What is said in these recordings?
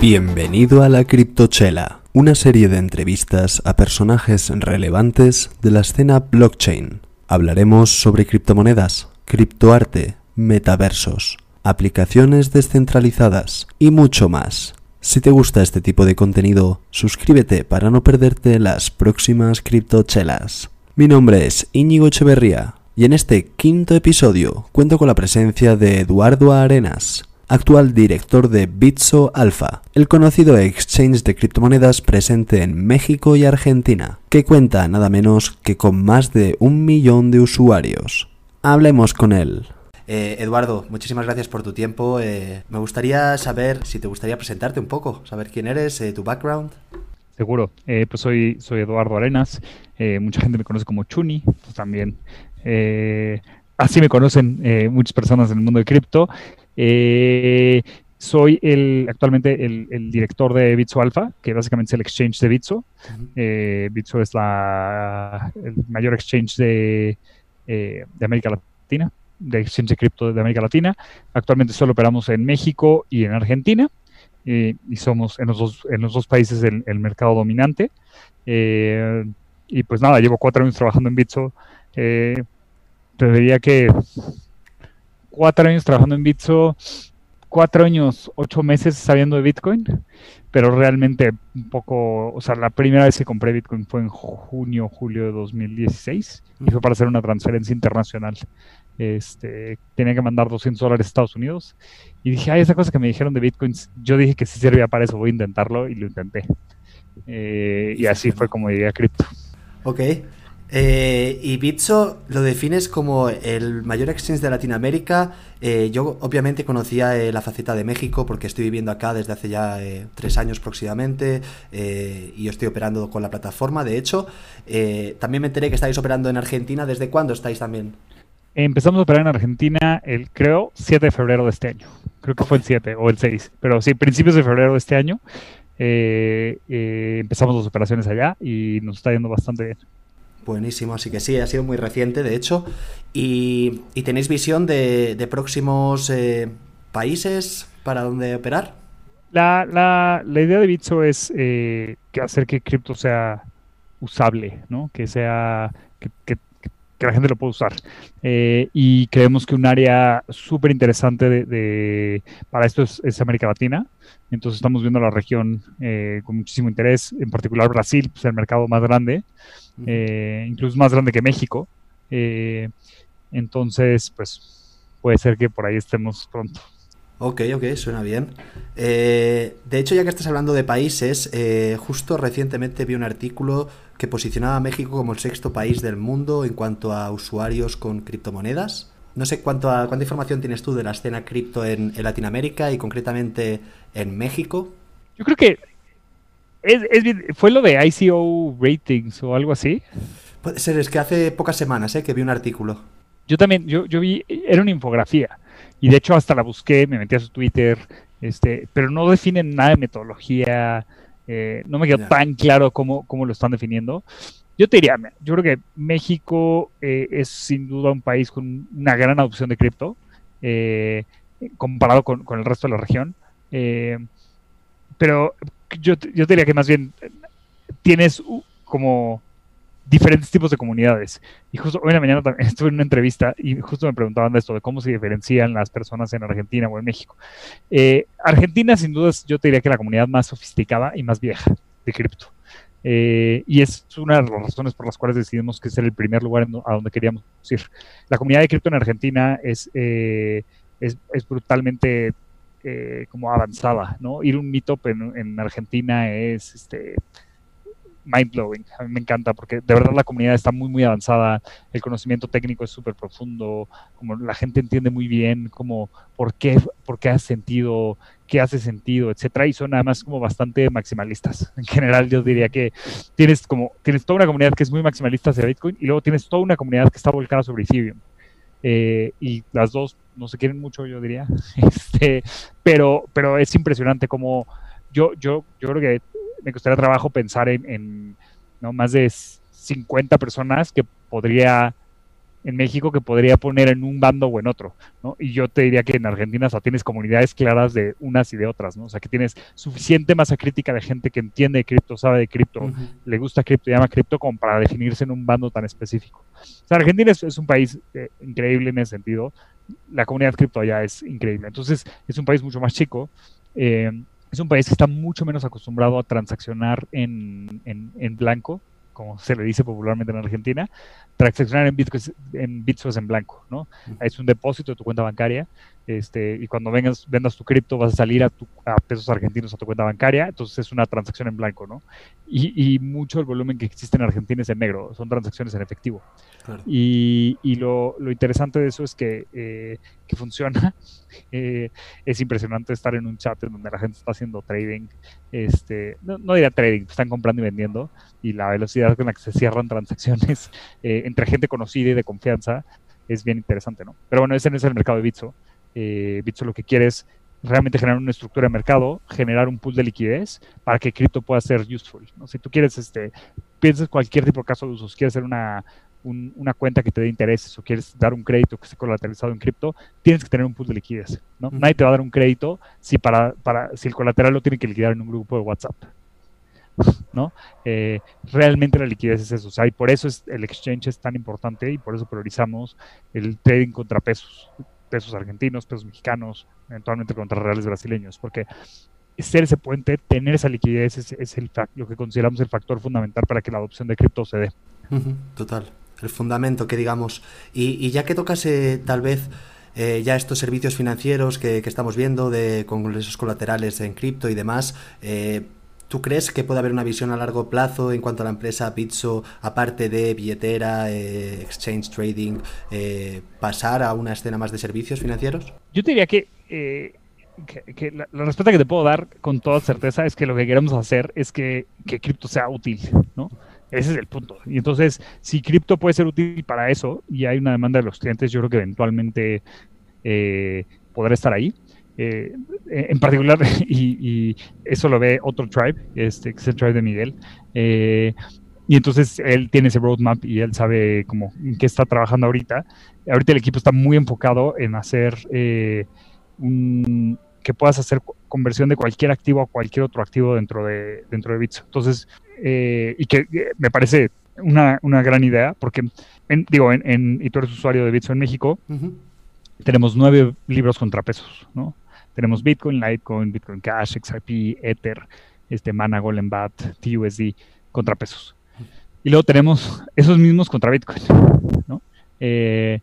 Bienvenido a la Criptochela, una serie de entrevistas a personajes relevantes de la escena blockchain. Hablaremos sobre criptomonedas, criptoarte, metaversos, aplicaciones descentralizadas y mucho más. Si te gusta este tipo de contenido, suscríbete para no perderte las próximas criptochelas. Mi nombre es Íñigo Echeverría y en este quinto episodio cuento con la presencia de Eduardo Arenas, actual director de Bitso Alpha, el conocido exchange de criptomonedas presente en México y Argentina, que cuenta nada menos que con más de un millón de usuarios. Hablemos con él. Eh, Eduardo, muchísimas gracias por tu tiempo. Eh, me gustaría saber si te gustaría presentarte un poco, saber quién eres, eh, tu background. Seguro, pues soy, soy Eduardo Arenas, mucha gente me conoce como Chuni, pues también así me conocen muchas personas en el mundo de cripto. Eh, soy el, actualmente el, director de Bitso Alpha, que básicamente es el exchange de Bitso. Eh, Bitso es la, el mayor exchange de, eh, de América Latina, de exchange de cripto de América Latina. Actualmente solo operamos en México y en Argentina. y somos en los dos, en los dos países el, el mercado dominante. y pues nada, llevo cuatro años trabajando en Bitso. Te diría que cuatro años trabajando en Bitso, cuatro años, ocho meses sabiendo de Bitcoin, pero realmente un poco, o sea, la primera vez que compré Bitcoin fue en junio, julio de 2016 y fue para hacer una transferencia internacional. Este, tenía que mandar 200 dólares a Estados Unidos y dije, ay, esa cosa que me dijeron de Bitcoins, yo dije que sí servía para eso, voy a intentarlo y lo intenté. Eh, y así fue como llegué a cripto. Ok, eh, y Bitso lo defines como el mayor exchange de Latinoamérica. Eh, yo obviamente conocía eh, la faceta de México porque estoy viviendo acá desde hace ya tres años aproximadamente y yo estoy operando con la plataforma. De hecho, también me enteré que estáis operando en Argentina. ¿Desde cuándo estáis también? Empezamos a operar en Argentina el, creo, 7 de febrero de este año. Creo que fue el 7 o el 6, pero sí, principios de febrero de este año. empezamos las operaciones allá y nos está yendo bastante bien. Buenísimo, así que sí, ha sido muy reciente, de hecho. ¿Y, tenéis visión de, próximos eh, países para donde operar? La, la, la idea de Bitso es eh, hacer que cripto sea usable, ¿no? Que sea, que, la gente lo pueda usar. Eh, y creemos que un área súper interesante de, para esto es, América Latina. Entonces estamos viendo la región con muchísimo interés, en particular Brasil, pues el mercado más grande. Eh, incluso más grande que México. Eh, entonces, pues puede ser que por ahí estemos pronto. Ok, ok, suena bien. Eh, de hecho, ya que estás hablando de países, justo recientemente vi un artículo que posicionaba a México como el sexto país del mundo en cuanto a usuarios con criptomonedas. No sé cuánto cuánta información tienes tú de la escena cripto en, en Latinoamérica y concretamente en México. Yo creo que es, ¿Fue lo de ICO Ratings o algo así? Puede ser, es que hace pocas semanas ¿eh? que vi un artículo. Yo también, yo, yo vi, era una infografía. Y de hecho hasta la busqué, me metí a su Twitter, este, pero no definen nada de metodología, eh, no me quedó tan claro cómo, cómo, lo están definiendo. Yo te diría, yo creo que México eh, es sin duda un país con una gran adopción de cripto, comparado con, con, el resto de la región. pero yo, yo diría que más bien tienes como diferentes tipos de comunidades. Y justo hoy en la mañana también estuve en una entrevista y justo me preguntaban de esto, de cómo se diferencian las personas en Argentina o en México. Eh, Argentina, sin dudas, yo diría que la comunidad más sofisticada y más vieja de cripto. Eh, y es una de las razones por las cuales decidimos que es el primer lugar a donde queríamos ir. La comunidad de cripto en Argentina es, eh, es, es brutalmente eh, como avanzada, ¿no? Ir un meetup en, en Argentina es este, mind blowing. A mí me encanta porque de verdad la comunidad está muy, muy avanzada. El conocimiento técnico es súper profundo. Como la gente entiende muy bien como por qué, por qué hace sentido, qué hace sentido, etcétera. Y son además como bastante maximalistas. En general, yo diría que tienes como tienes toda una comunidad que es muy maximalista hacia Bitcoin y luego tienes toda una comunidad que está volcada sobre Ethereum. Eh, y las dos no se quieren mucho, yo diría. Este, pero, pero es impresionante como yo, yo, yo creo que me gustaría trabajo pensar en, ¿no? más de 50 personas que podría en México que podría poner en un bando o en otro, ¿no? Y yo te diría que en Argentina o tienes comunidades claras de unas y de otras, ¿no? O sea, que tienes suficiente masa crítica de gente que entiende de cripto, sabe de cripto, le gusta cripto, llama cripto como para definirse en un bando tan específico. O sea, Argentina es, un país eh, increíble en ese sentido. La comunidad cripto allá es increíble. Entonces, es un país mucho más chico. Eh, es un país que está mucho menos acostumbrado a transaccionar en, en blanco como se le dice popularmente en Argentina, transaccionar en bitcoins en, bitcoins en blanco, ¿no? Es un depósito de tu cuenta bancaria este, y cuando vengas, vendas tu cripto vas a salir a, pesos argentinos a tu cuenta bancaria, entonces es una transacción en blanco, ¿no? Y, mucho el volumen que existe en Argentina es en negro, son transacciones en efectivo. Y, lo, interesante de eso es que, eh, funciona. Eh, es impresionante estar en un chat en donde la gente está haciendo trading, este, no, no diría trading, están comprando y vendiendo, y la velocidad con la que se cierran transacciones eh, entre gente conocida y de confianza es bien interesante, ¿no? Pero bueno, ese no es el mercado de Bitso eh, Bitso lo que quiere es realmente generar una estructura de mercado, generar un pool de liquidez para que cripto pueda ser useful. ¿no? Si tú quieres, este, piensas cualquier tipo de caso de usos, quieres hacer una, una cuenta que te dé intereses o quieres dar un crédito que esté colateralizado en cripto, tienes que tener un pool de liquidez. ¿no? Nadie te va a dar un crédito si, para, para, si el colateral lo tiene que liquidar en un grupo de WhatsApp. ¿no? Eh, realmente la liquidez es eso, o sea, y por eso es, el exchange es tan importante y por eso priorizamos el trading contra pesos pesos argentinos, pesos mexicanos, eventualmente contra reales brasileños, porque ser ese puente, tener esa liquidez es, el, lo que consideramos el factor fundamental para que la adopción de cripto se dé. Total, el fundamento que digamos. Y, ya que tocase tal vez eh, ya estos servicios financieros que, estamos viendo de, con esos colaterales en cripto y demás, eh, ¿Tú crees que puede haber una visión a largo plazo en cuanto a la empresa Pizzo, aparte de billetera, eh, exchange trading, eh, pasar a una escena más de servicios financieros? Yo te diría que, eh, la, respuesta que te puedo dar con toda certeza es que lo que queremos hacer es que, que cripto sea útil, ¿no? Ese es el punto. Y entonces, si cripto puede ser útil para eso y hay una demanda de los clientes, yo creo que eventualmente podrá estar ahí. Eh, en particular, y, eso lo ve otro tribe, este, que es el tribe de Miguel. Eh, y entonces él tiene ese roadmap y él sabe cómo en qué está trabajando ahorita. Ahorita el equipo está muy enfocado en hacer eh, un, que puedas hacer conversión de cualquier activo a cualquier otro activo dentro de, dentro de Bitso. Entonces, y que me parece una, una, gran idea, porque, digo, en, y tú eres usuario de Bitso en México, tenemos nueve libros contrapesos, ¿no? Tenemos Bitcoin, Litecoin, Bitcoin Cash, XRP, Ether, este, Mana, Golem Bat, TUSD, contrapesos. Y luego tenemos esos mismos contra Bitcoin, ¿no? Eh,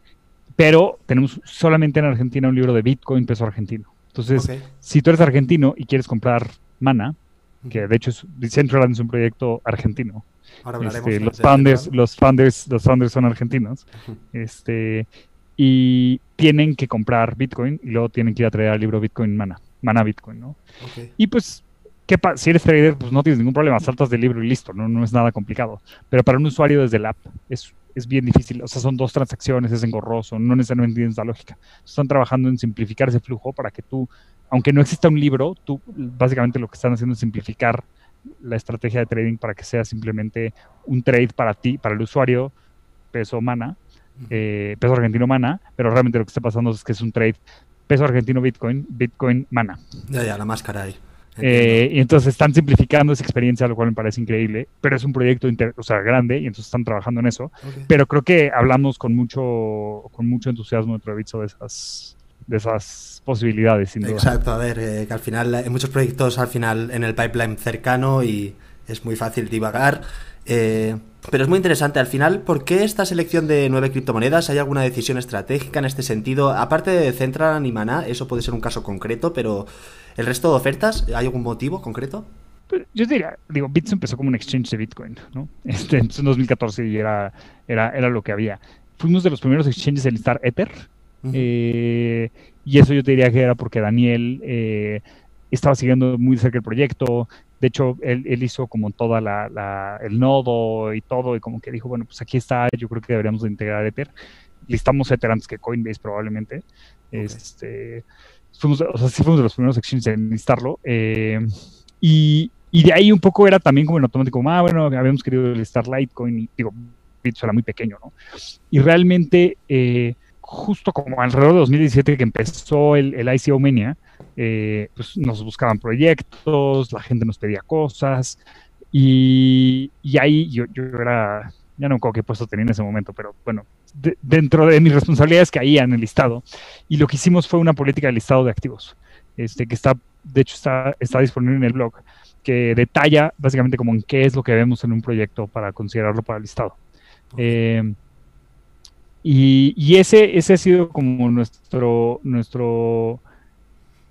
pero tenemos solamente en Argentina un libro de Bitcoin peso argentino. Entonces, si tú eres argentino y quieres comprar Mana, que de hecho es, Decentraland es un proyecto argentino. Este, los founders, los founders, los founders son argentinos. Este, y tienen que comprar Bitcoin y luego tienen que ir a traer el libro Bitcoin Mana, Mana Bitcoin, ¿no? Y pues, ¿qué si eres trader, pues no tienes ningún problema, saltas del libro y listo, ¿no? no es nada complicado. Pero para un usuario desde el app es, es bien difícil, o sea, son dos transacciones, es engorroso, no necesariamente tienes la lógica. Están trabajando en simplificar ese flujo para que tú, aunque no exista un libro, tú básicamente lo que están haciendo es simplificar la estrategia de trading para que sea simplemente un trade para ti, para el usuario, peso mana, eh, peso argentino mana, pero realmente lo que está pasando es que es un trade peso argentino Bitcoin, Bitcoin mana. Ya, ya, la máscara ahí. Eh, y entonces están simplificando esa experiencia, lo cual me parece increíble, pero es un proyecto o sea, grande y entonces están trabajando en eso. Pero creo que hablamos con mucho, con mucho entusiasmo dentro de Bitso de esas, de esas posibilidades, sin duda. Exacto, a ver, eh, que al final hay muchos proyectos al final en el pipeline cercano y es muy fácil divagar. Eh, pero es muy interesante al final, ¿por qué esta selección de nueve criptomonedas? ¿Hay alguna decisión estratégica en este sentido? Aparte de Central y Mana, eso puede ser un caso concreto, pero ¿el resto de ofertas, hay algún motivo concreto? Yo diría, digo, Bits empezó como un exchange de Bitcoin, ¿no? Este, en 2014 y era, era, era lo que había. Fuimos de los primeros exchanges en listar Ether, eh, y eso yo te diría que era porque Daniel eh, estaba siguiendo muy cerca el proyecto, de hecho, él, hizo como toda la, el nodo y todo, y como que dijo, bueno, pues aquí está, yo creo que deberíamos de integrar Ether. Listamos Ether antes que Coinbase probablemente. Este, fuimos, o sea, sí fuimos de los primeros exchanges en listarlo. Eh, y, y, de ahí un poco era también como en automático, ah, bueno, habíamos querido listar Litecoin, y digo, Bitso era muy pequeño, ¿no? Y realmente, eh, justo como alrededor de 2017 que empezó el, el ICO Mania, eh, pues nos buscaban proyectos, la gente nos pedía cosas, y, y ahí yo, yo, era, ya no me acuerdo qué puesto tenía en ese momento, pero bueno, de, dentro de mis responsabilidades caía en el listado, y lo que hicimos fue una política de listado de activos, este, que está, de hecho, está, está disponible en el blog que detalla básicamente como en qué es lo que vemos en un proyecto para considerarlo para el listado. Eh, y, y, ese, ese ha sido como nuestro, nuestro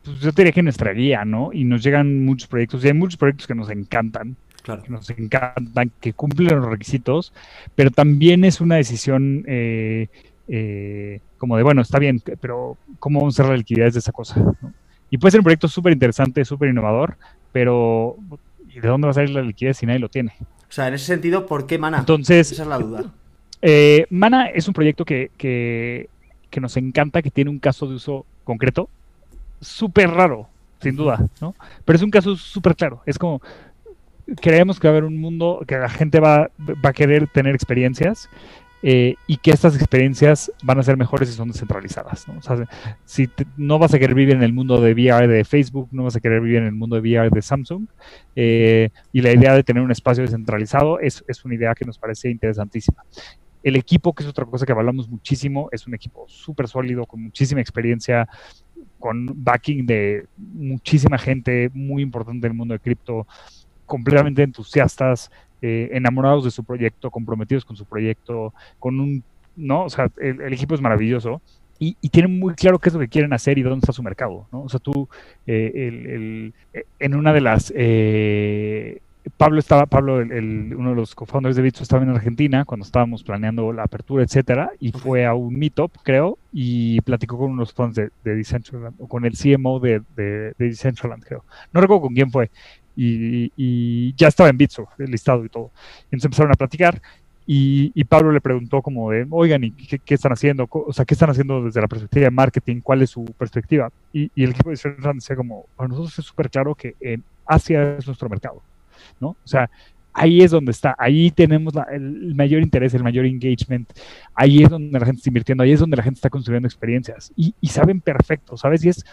pues yo diría que nuestra guía, ¿no? Y nos llegan muchos proyectos, y hay muchos proyectos que nos encantan, claro. que nos encantan, que cumplen los requisitos, pero también es una decisión eh, eh, como de, bueno, está bien, pero ¿cómo vamos a hacer la liquidez de esa cosa? ¿no? Y puede ser un proyecto súper interesante, súper innovador, pero ¿y de dónde va a salir la liquidez si nadie lo tiene? O sea, en ese sentido, ¿por qué Mana? Entonces, esa es la duda. Eh, Mana es un proyecto que, que, que, nos encanta, que tiene un caso de uso concreto, súper raro, sin duda, ¿no? Pero es un caso súper claro. Es como, creemos que va a haber un mundo que la gente va, va a querer tener experiencias eh, y que estas experiencias van a ser mejores si son descentralizadas. ¿no? O sea, si te, no vas a querer vivir en el mundo de VR de Facebook, no vas a querer vivir en el mundo de VR de Samsung, eh, y la idea de tener un espacio descentralizado es, es una idea que nos parece interesantísima. El equipo, que es otra cosa que hablamos muchísimo, es un equipo súper sólido, con muchísima experiencia, con backing de muchísima gente muy importante del mundo de cripto, completamente entusiastas, eh, enamorados de su proyecto, comprometidos con su proyecto, con un, ¿no? O sea, el, el equipo es maravilloso. Y, y, tienen muy claro qué es lo que quieren hacer y dónde está su mercado, ¿no? O sea, tú, eh, el, el, en una de las, eh, Pablo estaba, Pablo, el, uno de los co-founders de Bitso, estaba en Argentina cuando estábamos planeando la apertura, etcétera, y okay. fue a un meetup, creo, y platicó con unos fans de, de Decentraland, o con el CMO de, de, de Decentraland, creo. No recuerdo con quién fue, y, y, ya estaba en Bitso, el listado y todo. Entonces empezaron a platicar y, y Pablo le preguntó como de, oigan, ¿y qué, qué, están haciendo? O sea, ¿qué están haciendo desde la perspectiva de marketing? ¿Cuál es su perspectiva? Y, y el equipo de Decentraland decía como, para nosotros es súper claro que en Asia es nuestro mercado, ¿no? O sea, ahí es donde está, ahí tenemos la, el mayor interés, el mayor engagement, ahí es donde la gente está invirtiendo, ahí es donde la gente está construyendo experiencias y, y saben perfecto, ¿sabes? Y es,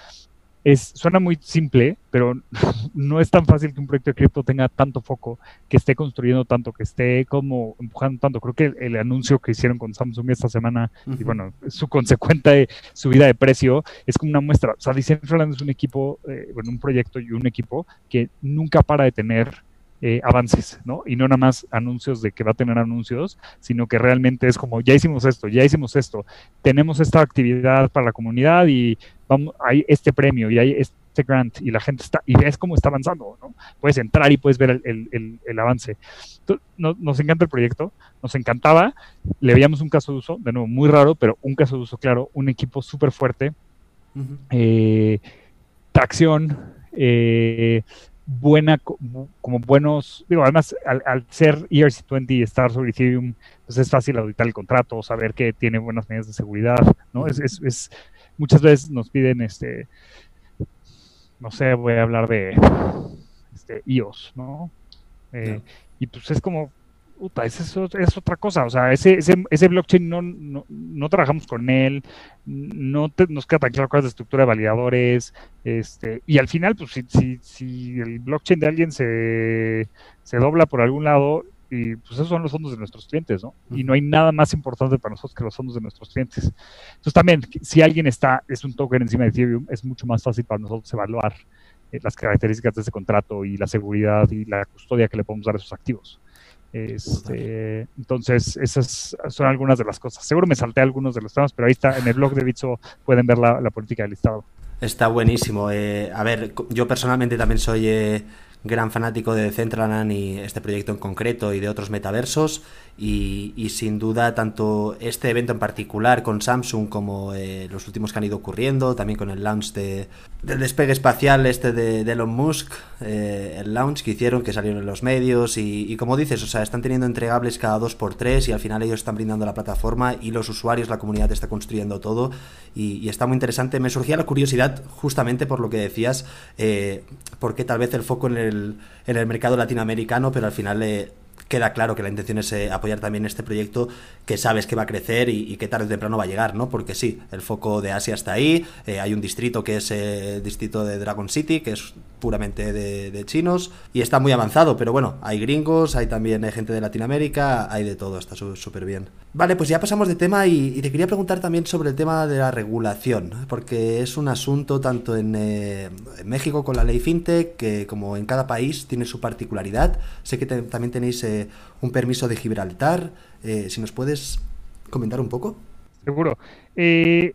es, suena muy simple, pero no es tan fácil que un proyecto de cripto tenga tanto foco, que esté construyendo tanto, que esté como empujando tanto. Creo que el, el anuncio que hicieron con Samsung esta semana uh -huh. y bueno, su consecuente subida de precio es como una muestra. O sea, Decentraland es un equipo, eh, bueno, un proyecto y un equipo que nunca para de tener eh, avances, ¿no? Y no nada más anuncios de que va a tener anuncios, sino que realmente es como, ya hicimos esto, ya hicimos esto, tenemos esta actividad para la comunidad y vamos, hay este premio y hay este grant y la gente está, y ves cómo está avanzando, ¿no? Puedes entrar y puedes ver el, el, el, el avance. Entonces, no, nos encanta el proyecto, nos encantaba, le veíamos un caso de uso, de nuevo, muy raro, pero un caso de uso claro, un equipo súper fuerte, uh -huh. eh, tracción, eh, buena, como buenos, digo, además al, al ser ERC20 y estar sobre Ethereum, pues es fácil auditar el contrato, saber que tiene buenas medidas de seguridad, ¿no? Es, es, es muchas veces nos piden, este, no sé, voy a hablar de este, iOS, ¿no? Eh, no. Y pues es como, puta, es, es, es, otra cosa. O sea, ese, ese, ese blockchain no, no, no, trabajamos con él, no te, nos queda tan claro cuál es la estructura de validadores. Este, y al final, pues si, si, si el blockchain de alguien se, se dobla por algún lado, y pues esos son los fondos de nuestros clientes, ¿no? Y no hay nada más importante para nosotros que los fondos de nuestros clientes. Entonces también, si alguien está, es un token encima de Ethereum, es mucho más fácil para nosotros evaluar eh, las características de ese contrato y la seguridad y la custodia que le podemos dar a esos activos. Este, entonces, esas son algunas de las cosas. Seguro me salté algunos de los temas, pero ahí está, en el blog de Bitso pueden ver la, la política del listado. Está buenísimo. Eh, a ver, yo personalmente también soy eh, gran fanático de Decentraland y este proyecto en concreto y de otros metaversos. Y, sin duda tanto este evento en particular con Samsung como eh, los últimos que han ido ocurriendo, también con el launch de, del despegue espacial este de, Elon Musk, eh, el launch que hicieron, que salieron en los medios y, como dices, o sea, están teniendo entregables cada dos por tres y al final ellos están brindando la plataforma y los usuarios, la comunidad está construyendo todo y, y está muy interesante. Me surgía la curiosidad justamente por lo que decías, eh, porque tal vez el foco en el, en el mercado latinoamericano, pero al final... Eh, queda claro que la intención es eh, apoyar también este proyecto que sabes que va a crecer y, que tarde o temprano va a llegar, ¿no? Porque sí, el foco de Asia está ahí, eh, hay un distrito que es el distrito de Dragon City, que es puramente de, chinos, y está muy avanzado, pero bueno, hay gringos, hay también gente de Latinoamérica, hay de todo, está súper bien. Vale, pues ya pasamos de tema y, te quería preguntar también sobre el tema de la regulación, porque es un asunto tanto en, México con la ley FinTech, que como en cada país tiene su particularidad. Sé que también tenéis eh, un permiso de Gibraltar. Eh, si nos puedes comentar un poco. Seguro. Eh,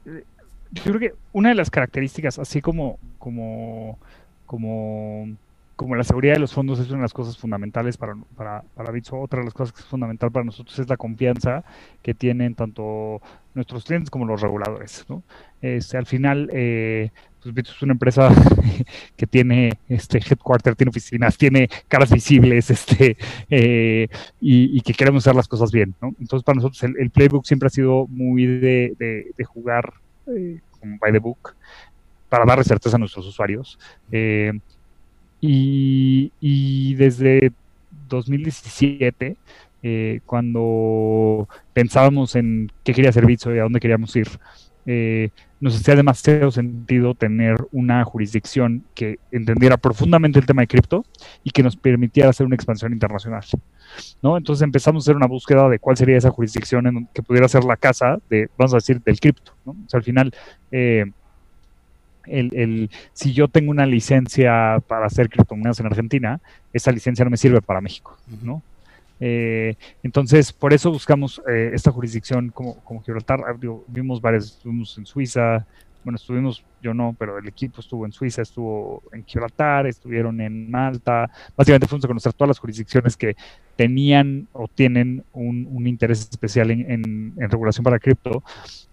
yo creo que una de las características, así como, como, como como la seguridad de los fondos es una de las cosas fundamentales para, para, para Bitso, otra de las cosas que es fundamental para nosotros es la confianza que tienen tanto nuestros clientes como los reguladores. ¿no? Este, al final, eh, pues Bitso es una empresa que tiene este headquarter, tiene oficinas, tiene caras visibles este, eh, y, que queremos hacer las cosas bien. ¿no? Entonces, para nosotros el, playbook siempre ha sido muy de, jugar eh, como by the book para darle certeza a nuestros usuarios. Eh, y, desde 2017, eh, cuando pensábamos en qué quería hacer Bitso y a dónde queríamos ir, eh, nos hacía demasiado sentido tener una jurisdicción que entendiera profundamente el tema de cripto y que nos permitiera hacer una expansión internacional. ¿no? Entonces empezamos a hacer una búsqueda de cuál sería esa jurisdicción en que pudiera ser la casa de, vamos a decir, del cripto. ¿no? O sea, al final, eh, el, si yo tengo una licencia para hacer criptomonedas en Argentina, esa licencia no me sirve para México, ¿no? Eh, entonces, por eso buscamos eh, esta jurisdicción como, como Gibraltar. Ah, vimos varias, estuvimos en Suiza, bueno, estuvimos, yo no, pero el equipo estuvo en Suiza, estuvo en Gibraltar, estuvieron en Malta. Básicamente fuimos a conocer todas las jurisdicciones que tenían o tienen un, interés especial en, en regulación para cripto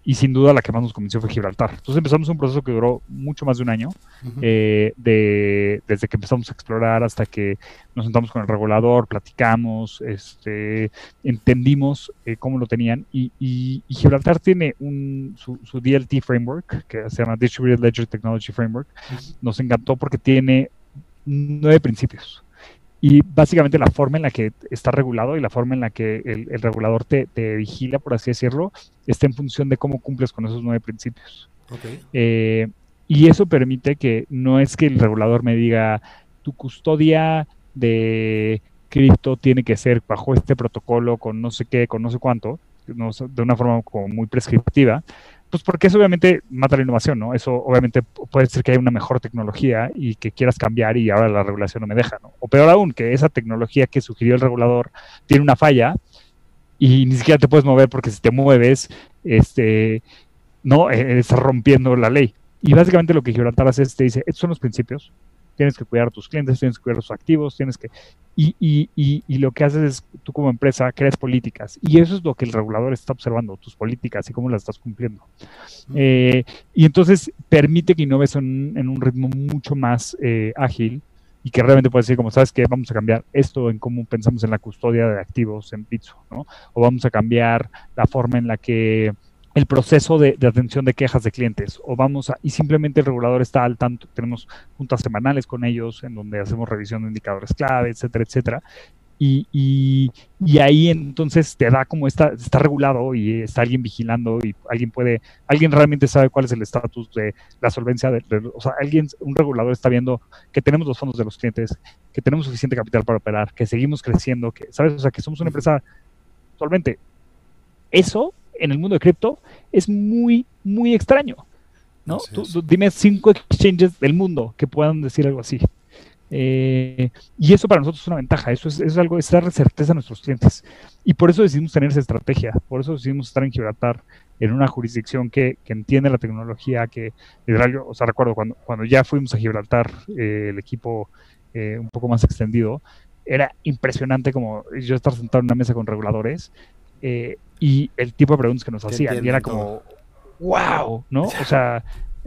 y sin duda la que más nos convenció fue Gibraltar. Entonces empezamos un proceso que duró mucho más de un año, eh, de, desde que empezamos a explorar hasta que nos sentamos con el regulador, platicamos, este, entendimos eh, cómo lo tenían y, Gibraltar tiene un, su, DLT framework, que se llama Distributed Ledger Technology Framework, nos encantó porque tiene nueve principios. Y básicamente la forma en la que está regulado y la forma en la que el, regulador te, vigila, por así decirlo, está en función de cómo cumples con esos nueve principios. Eh, y eso permite que no es que el regulador me diga, tu custodia de cripto tiene que ser bajo este protocolo con no sé qué, con no sé cuánto, de una forma como muy prescriptiva, pues porque eso obviamente mata la innovación, ¿no? Eso obviamente puede ser que haya una mejor tecnología y que quieras cambiar y ahora la regulación no me deja, ¿no? O peor aún, que esa tecnología que sugirió el regulador tiene una falla y ni siquiera te puedes mover porque si te mueves, este, no, eh, estás rompiendo la ley. Y básicamente lo que Gibraltar hace es te dice, estos son los principios, tienes que cuidar a tus clientes, tienes que cuidar a tus activos, tienes que... Y, y, y, y, lo que haces es, tú como empresa, creas políticas. Y eso es lo que el regulador está observando, tus políticas y cómo las estás cumpliendo. Eh, y entonces permite que innoves en, en un ritmo mucho más eh, ágil y que realmente puedes decir, como sabes que vamos a cambiar esto en cómo pensamos en la custodia de activos en Pizzo, ¿no? O vamos a cambiar la forma en la que el proceso de, atención de quejas de clientes o vamos a, y simplemente el regulador está al tanto, tenemos juntas semanales con ellos en donde hacemos revisión de indicadores clave, etcétera, etcétera. Y, y, ahí entonces te da como está, está regulado y está alguien vigilando y alguien puede, alguien realmente sabe cuál es el estatus de la solvencia, de, o sea, alguien, un regulador está viendo que tenemos los fondos de los clientes, que tenemos suficiente capital para operar, que seguimos creciendo, que, ¿sabes? O sea, que somos una empresa solvente. Eso en el mundo de cripto es muy, muy extraño. ¿no? dime cinco exchanges del mundo que puedan decir algo así. Eh, y eso para nosotros es una ventaja, eso es, algo, es darle certeza a nuestros clientes. Y por eso decidimos tener esa estrategia, por eso decidimos estar en Gibraltar, en una jurisdicción que, entiende la tecnología, que, o sea, recuerdo cuando, cuando ya fuimos a Gibraltar, eh, el equipo eh, un poco más extendido, era impresionante como yo estar sentado en una mesa con reguladores eh, y el tipo de preguntas que nos hacían. Y era como, wow, ¿no? O sea,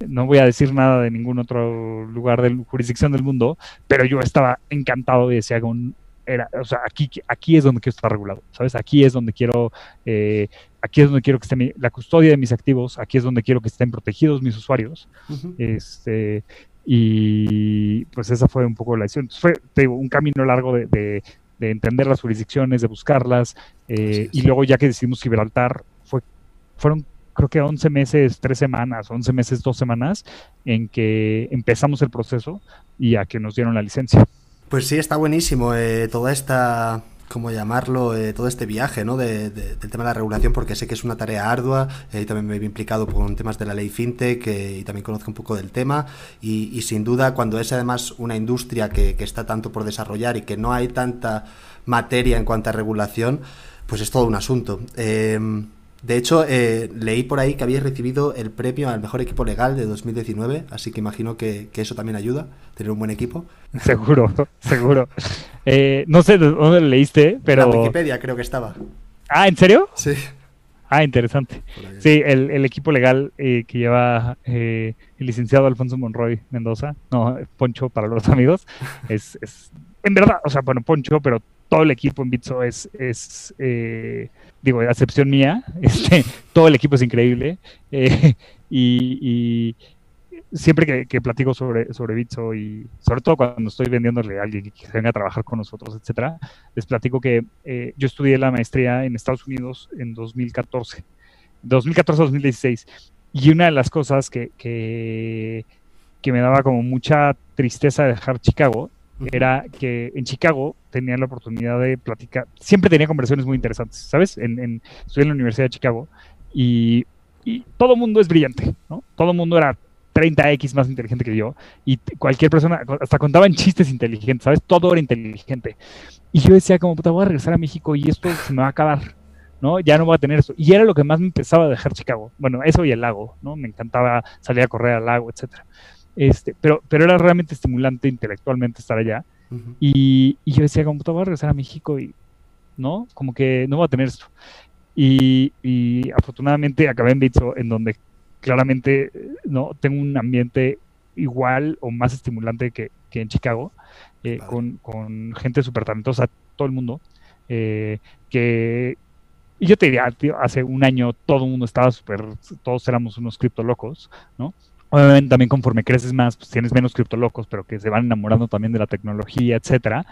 no voy a decir nada de ningún otro lugar de jurisdicción del mundo, pero yo estaba encantado y decía con era, o sea, aquí, aquí es donde quiero estar regulado, ¿sabes? Aquí es donde quiero, eh, aquí es donde quiero que esté la custodia de mis activos, aquí es donde quiero que estén protegidos mis usuarios. Este, y pues esa fue un poco la decisión. Fue, te digo, un camino largo de, entender las jurisdicciones, de buscarlas, eh, y luego ya que decidimos Gibraltar, fue, fueron creo que 11 meses, 3 semanas, 11 meses, 2 semanas, en que empezamos el proceso y a que nos dieron la licencia. Pues sí, está buenísimo eh, toda esta ¿cómo llamarlo? Eh, todo este viaje, ¿no? De, del tema de la regulación, porque sé que es una tarea ardua, eh, y también me he implicado con temas de la ley FinTech y también conozco un poco del tema, y, sin duda cuando es además una industria que, que, está tanto por desarrollar y que no hay tanta materia en cuanto a regulación, pues es todo un asunto. De hecho, eh, leí por ahí que habías recibido el premio al mejor equipo legal de 2019, así que imagino que, eso también ayuda, tener un buen equipo. Seguro, seguro. Eh, no sé dónde lo leíste, pero... En Wikipedia creo que estaba. Ah, ¿en serio? Sí. Ah, interesante. Sí, el, equipo legal eh, que lleva el licenciado Alfonso Monroy Mendoza, no, Poncho para los amigos, es, es en verdad, o sea, bueno, Poncho, pero todo el equipo en Bitso es, es eh, digo, a excepción mía, este, todo el equipo es increíble. Eh, y, siempre que, platico sobre, sobre Bitso y sobre todo cuando estoy vendiéndole a alguien que venga a trabajar con nosotros, etcétera, les platico que eh, yo estudié la maestría en Estados Unidos en 2014, 2014-2016. Y una de las cosas que, que, me daba como mucha tristeza dejar Chicago era que en Chicago tenía la oportunidad de platicar, siempre tenía conversaciones muy interesantes, ¿sabes? En, en, la Universidad de Chicago y, todo mundo es brillante, ¿no? Todo mundo era 30x más inteligente que yo y cualquier persona, hasta contaban chistes inteligentes, ¿sabes? Todo era inteligente. Y yo decía como, puta, voy a regresar a México y esto se me va a acabar, ¿no? Ya no voy a tener eso. Y era lo que más me empezaba a dejar Chicago. Bueno, eso y el lago, ¿no? Me encantaba salir a correr al lago, etcétera. Este, pero, pero era realmente estimulante intelectualmente estar allá. y, yo decía, como, voy a regresar a México y, ¿no? Como que no voy a tener esto. Y, afortunadamente acabé en Bitso, en donde claramente, ¿no? Tengo un ambiente igual o más estimulante que, en Chicago, eh, con, con, gente súper talentosa, todo el mundo, eh, que... Y yo te diría, hace un año todo el mundo estaba súper, todos éramos unos cripto locos, ¿no? Obviamente también conforme creces más, pues tienes menos criptolocos, pero que se van enamorando también de la tecnología, etcétera.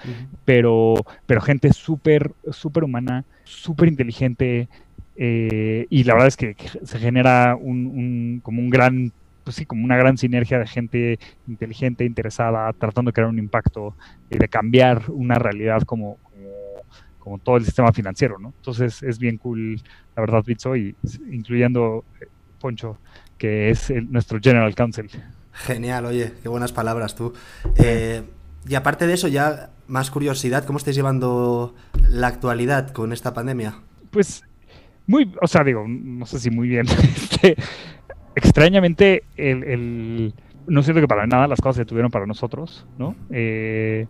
Pero, pero gente súper, súper humana, súper inteligente. Eh, y la verdad es que, se genera un, como un gran, pues sí, como una gran sinergia de gente inteligente, interesada, tratando de crear un impacto y de cambiar una realidad como, como, todo el sistema financiero, ¿no? Entonces es bien cool, la verdad, Bitso, y incluyendo eh, Poncho que es nuestro General Counsel. Genial, oye, qué buenas palabras tú. Eh, y aparte de eso, ya más curiosidad, ¿cómo estáis llevando la actualidad con esta pandemia? Pues muy, o sea, digo, no sé si muy bien. Este, extrañamente, el, no siento que para nada las cosas se tuvieron para nosotros, ¿no? Eh,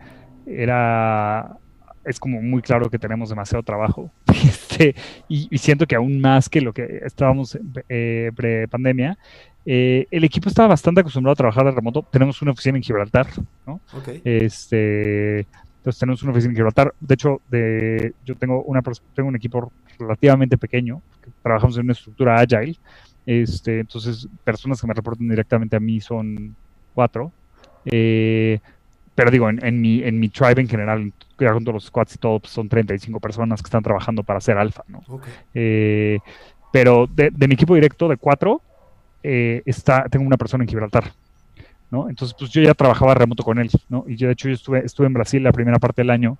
era es como muy claro que tenemos demasiado trabajo. Este, y, siento que aún más que lo que estábamos eh, pre-pandemia, eh, el equipo estaba bastante acostumbrado a trabajar de remoto. Tenemos una oficina en Gibraltar, ¿no? Este, entonces tenemos una oficina en Gibraltar. De hecho, de, yo tengo, una, tengo un equipo relativamente pequeño, trabajamos en una estructura agile. Este, entonces, personas que me reportan directamente a mí son cuatro. Eh, pero digo, en, mi, en mi tribe en general, ya con todos los squads y todo, pues son 35 personas que están trabajando para hacer alfa, ¿no? Eh, pero de, mi equipo directo de cuatro, eh, está, tengo una persona en Gibraltar, ¿no? Entonces, pues yo ya trabajaba remoto con él, ¿no? Y yo, de hecho, yo estuve, estuve en Brasil la primera parte del año,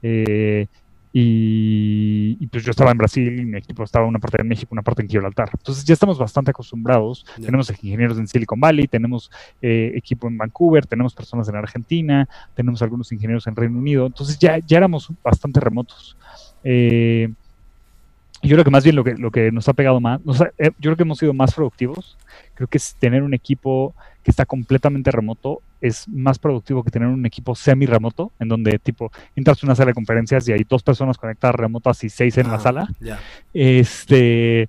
eh, y, pues yo estaba en Brasil y mi equipo estaba una parte en México, una parte en Gibraltar. Entonces ya estamos bastante acostumbrados. Tenemos ingenieros en Silicon Valley, tenemos eh, equipo en Vancouver, tenemos personas en Argentina, tenemos algunos ingenieros en Reino Unido. Entonces ya, ya éramos bastante remotos. Eh, yo creo que más bien lo que, lo que nos ha pegado más, eh, yo creo que hemos sido más productivos. Creo que es tener un equipo que está completamente remoto es más productivo que tener un equipo semi-remoto, en donde tipo entras a una sala de conferencias y hay dos personas conectadas remotas y seis en la ah, sala. Este,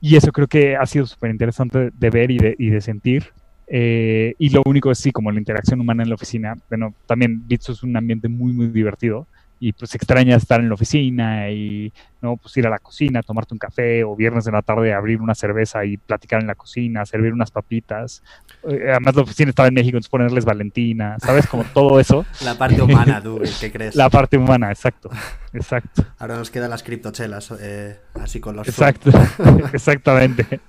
y eso creo que ha sido súper interesante de ver y de, y de sentir. Eh, y lo único es sí, como la interacción humana en la oficina. Bueno, también Bitso es un ambiente muy, muy divertido. Y pues extrañas estar en la oficina y no pues ir a la cocina, tomarte un café o viernes de la tarde abrir una cerveza y platicar en la cocina, servir unas papitas. Eh, además la oficina estaba en México, entonces ponerles Valentina, ¿sabes? Como todo eso. La parte humana, tú, ¿qué crees? La parte humana, exacto. Exacto. Ahora nos quedan las criptochelas, eh, así con los... Exacto, exactamente.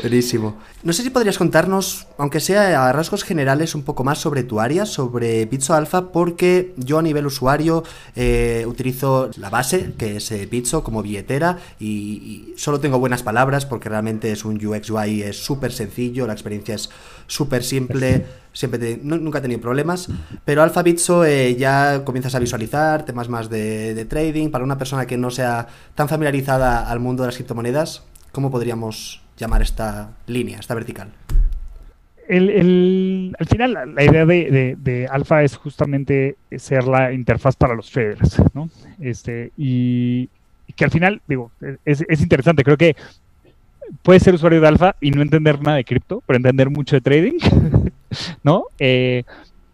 Buenísimo. No sé si podrías contarnos, aunque sea a rasgos generales, un poco más sobre tu área, sobre Pizzo Alpha, porque yo a nivel usuario eh, utilizo la base, que es eh, Pizzo, como billetera, y, solo tengo buenas palabras porque realmente es un UX UI, es súper sencillo, la experiencia es súper simple, siempre nunca he tenido problemas, pero Alpha Pizzo eh, ya comienzas a visualizar temas más de trading, para una persona que no sea tan familiarizada al mundo de las criptomonedas, ¿cómo podríamos llamar esta línea, esta vertical? El, al final, la idea de, de, Alpha es justamente ser la interfaz para los traders, ¿no? Este, y, que al final, digo, es, es, interesante, creo que puedes ser usuario de Alpha y no entender nada de cripto, pero entender mucho de trading, ¿no? Eh,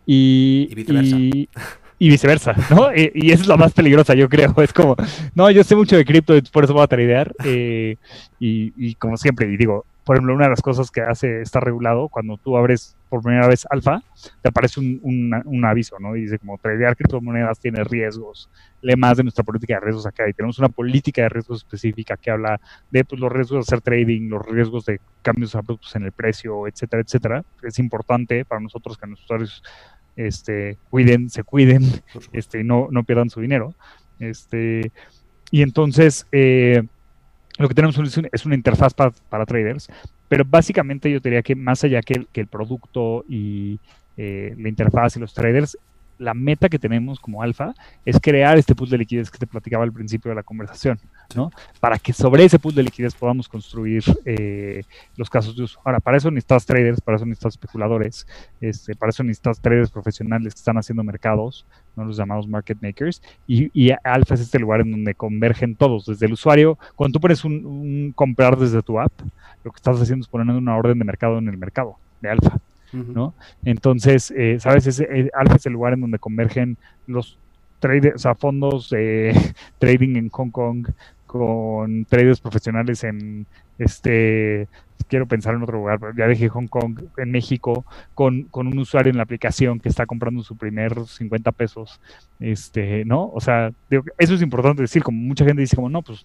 y, y, viceversa. Y, viceversa, ¿no? y, y esa es la más peligrosa, yo creo. Es como, no, yo sé mucho de cripto, por eso voy a tradear. Eh, y, y, como siempre, y digo, por ejemplo, una de las cosas que hace, está regulado, cuando tú abres por primera vez alfa, te aparece un, un, un aviso, ¿no? Y dice como tradear criptomonedas tiene riesgos. Lee más de nuestra política de riesgos acá. Y tenemos una política de riesgos específica que habla de pues, los riesgos de hacer trading, los riesgos de cambios abruptos en el precio, etcétera, etcétera. Es importante para nosotros que nuestros usuarios este, cuiden, se cuiden, este, no, no pierdan su dinero. Este, y entonces, eh, lo que tenemos es, un, es una interfaz para, para, traders, pero básicamente yo diría que más allá que el, que el producto y eh, la interfaz y los traders, la meta que tenemos como alfa es crear este pool de liquidez que te platicaba al principio de la conversación, ¿no? Para que sobre ese pool de liquidez podamos construir eh, los casos de uso. Ahora, para eso necesitas traders, para eso necesitas especuladores, este, para eso necesitas traders profesionales que están haciendo mercados, ¿no? los llamados market makers, y, y alfa es este lugar en donde convergen todos, desde el usuario, cuando tú pones un, un comprar desde tu app, lo que estás haciendo es poner una orden de mercado en el mercado de alfa. ¿No? Entonces, eh, ¿sabes? Es, es, Alfa es el lugar en donde convergen los traders, o sea, fondos trading en Hong Kong con traders profesionales en este quiero pensar en otro lugar, pero ya dejé Hong Kong, en México, con, con, un usuario en la aplicación que está comprando su primer 50 pesos, este, ¿no? O sea, digo, eso es importante decir, como mucha gente dice, como, no, pues,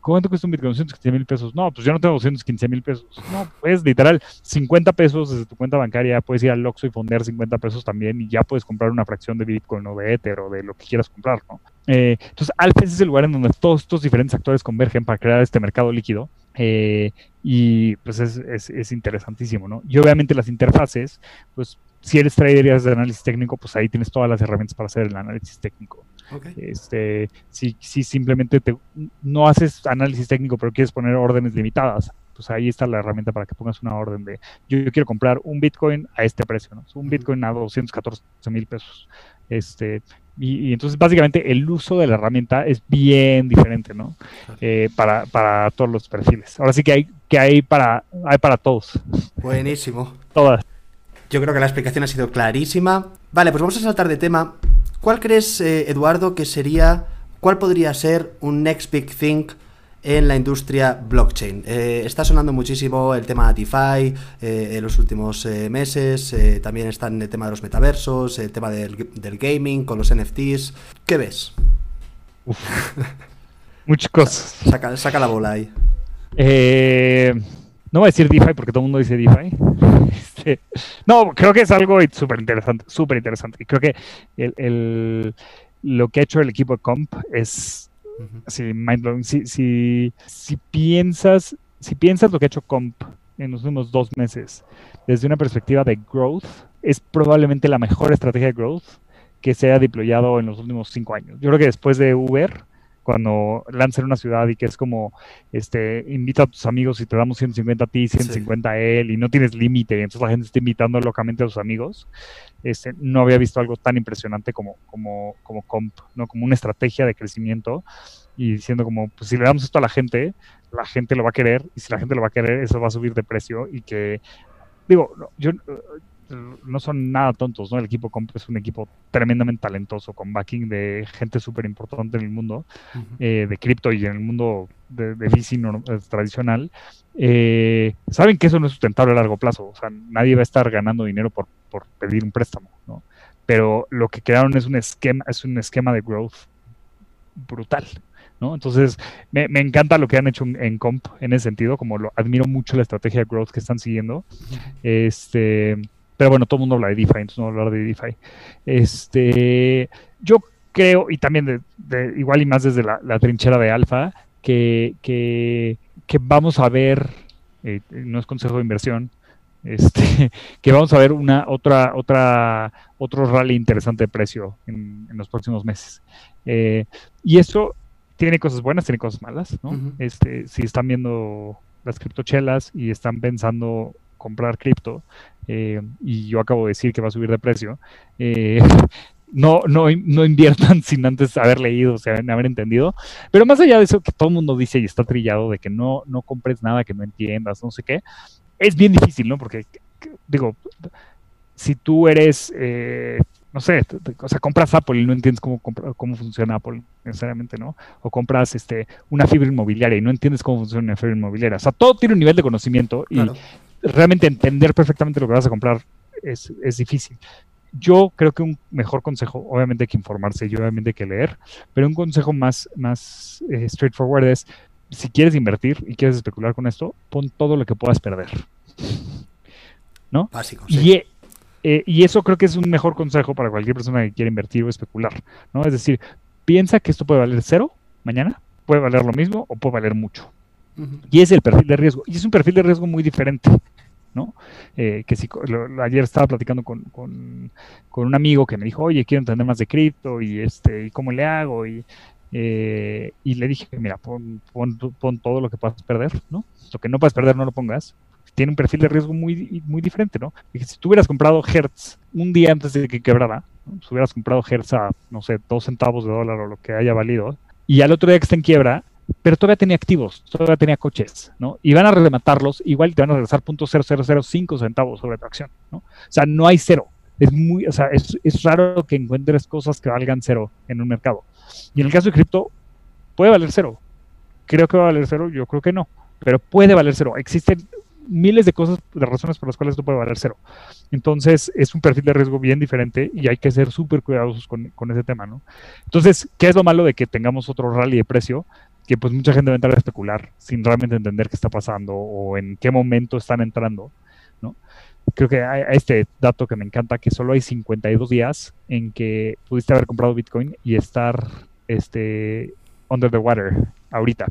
¿cuánto cuesta un Bitcoin? 215 mil pesos. No, pues yo no tengo 215 mil pesos. No, pues literal, 50 pesos desde tu cuenta bancaria, puedes ir al Oxxo y fondear 50 pesos también y ya puedes comprar una fracción de Bitcoin o de Ether o de lo que quieras comprar, ¿no? Eh, entonces, Alfa es el lugar en donde todos estos diferentes actores convergen para crear este mercado líquido. Eh, y pues es, es, es, interesantísimo, ¿no? Y obviamente las interfaces, pues si eres trader y haces de análisis técnico, pues ahí tienes todas las herramientas para hacer el análisis técnico. Okay. Este, si, si simplemente te, no haces análisis técnico, pero quieres poner órdenes limitadas, pues ahí está la herramienta para que pongas una orden de yo, yo quiero comprar un Bitcoin a este precio, ¿no? Un Bitcoin a 214 mil pesos. Este, y, y, entonces básicamente el uso de la herramienta es bien diferente, ¿no? Eh, para, para, todos los perfiles. Ahora sí que hay, que hay para, hay para todos. Buenísimo. Todas. Yo creo que la explicación ha sido clarísima. Vale, pues vamos a saltar de tema. ¿Cuál crees, eh, Eduardo, que sería, cuál podría ser un next big thing en la industria blockchain. Eh, está sonando muchísimo el tema de DeFi eh, en los últimos eh, meses, también está en el tema de los metaversos, el tema del, del gaming con los NFTs. ¿Qué ves? Muchas cosas. Saca, saca, la bola ahí. no voy a decir DeFi porque todo el mundo dice DeFi. Este, no, creo que es algo súper interesante, súper interesante. Y creo que el, el, lo que ha hecho el equipo de Comp es Mind blowing. Si, si, si, piensas, si piensas lo que ha hecho Comp en los últimos dos meses desde una perspectiva de growth, es probablemente la mejor estrategia de growth que se ha deployado en los últimos cinco años. Yo creo que después de Uber, cuando lanza en una ciudad y que es como, este, invita a tus amigos y te damos 150 a ti, 150 sí. a él y no tienes límite, entonces la gente está invitando locamente a sus amigos, este, no había visto algo tan impresionante como, como, como comp, ¿no? Como una estrategia de crecimiento y diciendo como, pues si le damos esto a la gente, la gente lo va a querer y si la gente lo va a querer, eso va a subir de precio y que, digo, yo no son nada tontos, ¿no? El equipo Comp es un equipo tremendamente talentoso, con backing de gente súper importante en el mundo eh, de cripto y en el mundo de, de VC eh, tradicional. Eh, saben que eso no es sustentable a largo plazo, o sea, nadie va a estar ganando dinero por, por pedir un préstamo, ¿no? Pero lo que crearon es un esquema, es un esquema de growth brutal, ¿no? Entonces, me, me, encanta lo que han hecho en, Comp en ese sentido, como lo admiro mucho la estrategia de growth que están siguiendo. Este, pero bueno, todo el mundo habla de DeFi, entonces no hablar de DeFi. Este, yo creo, y también de, igual y más desde la, trinchera de Alfa, que, que, que, vamos a ver, eh, no es consejo de inversión, este, que vamos a ver una otra otra otro rally interesante de precio en, los próximos meses eh, y eso tiene cosas buenas, tiene cosas malas, ¿no? este, si están viendo las criptochelas y están pensando comprar cripto, eh, y yo acabo de decir que va a subir de precio, eh, no, no, no inviertan sin antes haber leído, o sea, haber entendido. Pero más allá de eso que todo el mundo dice y está trillado de que no, no compres nada que no entiendas, no sé qué, es bien difícil, ¿no? Porque, digo, si tú eres eh, no sé, o sea, compras Apple y no entiendes cómo, cómo funciona Apple necesariamente, ¿no? O compras este, una fibra inmobiliaria y no entiendes cómo funciona una fibra inmobiliaria. O sea, todo tiene un nivel de conocimiento y realmente entender perfectamente lo que vas a comprar es, difícil. Yo creo que un mejor consejo, obviamente hay que informarse y obviamente hay que leer, pero un consejo más, más eh, straightforward es, si quieres invertir y quieres especular con esto, pon todo lo que puedas perder. ¿No? Básico, sí. E, eh, y eso creo que es un mejor consejo para cualquier persona que quiera invertir o especular, ¿no? Es decir, piensa que esto puede valer cero mañana, puede valer lo mismo o puede valer mucho. Y es el perfil de riesgo. Y es un perfil de riesgo muy diferente, ¿no? Eh, que si ayer estaba platicando con, con, un amigo que me dijo, oye, quiero entender más de cripto y este, y cómo le hago, y, eh, y le dije, mira, pon, pon, pon, todo lo que puedas perder, ¿no? Lo que no puedes perder, no lo pongas tiene un perfil de riesgo muy, muy diferente, ¿no? si tú hubieras comprado Hertz un día antes de que quebrara, si hubieras comprado Hertz a, no sé, dos centavos de dólar o lo que haya valido, y al otro día que está en quiebra, pero todavía tenía activos, todavía tenía coches, ¿no? Y van a rematarlos, igual te van a regresar .0005 centavos sobre tu acción, ¿no? O sea, no hay cero. Es muy, o sea, es, es raro que encuentres cosas que valgan cero en un mercado. Y en el caso de cripto, puede valer cero. Creo que va a valer cero, yo creo que no, pero puede valer cero. Existen miles de cosas, de razones por las cuales esto puede valer cero. Entonces, es un perfil de riesgo bien diferente y hay que ser súper cuidadosos con, ese tema, ¿no? Entonces, ¿qué es lo malo de que tengamos otro rally de precio? Que pues mucha gente va a entrar a especular sin realmente entender qué está pasando o en qué momento están entrando, ¿no? Creo que hay este dato que me encanta, que solo hay 52 días en que pudiste haber comprado Bitcoin y estar este, under the water ahorita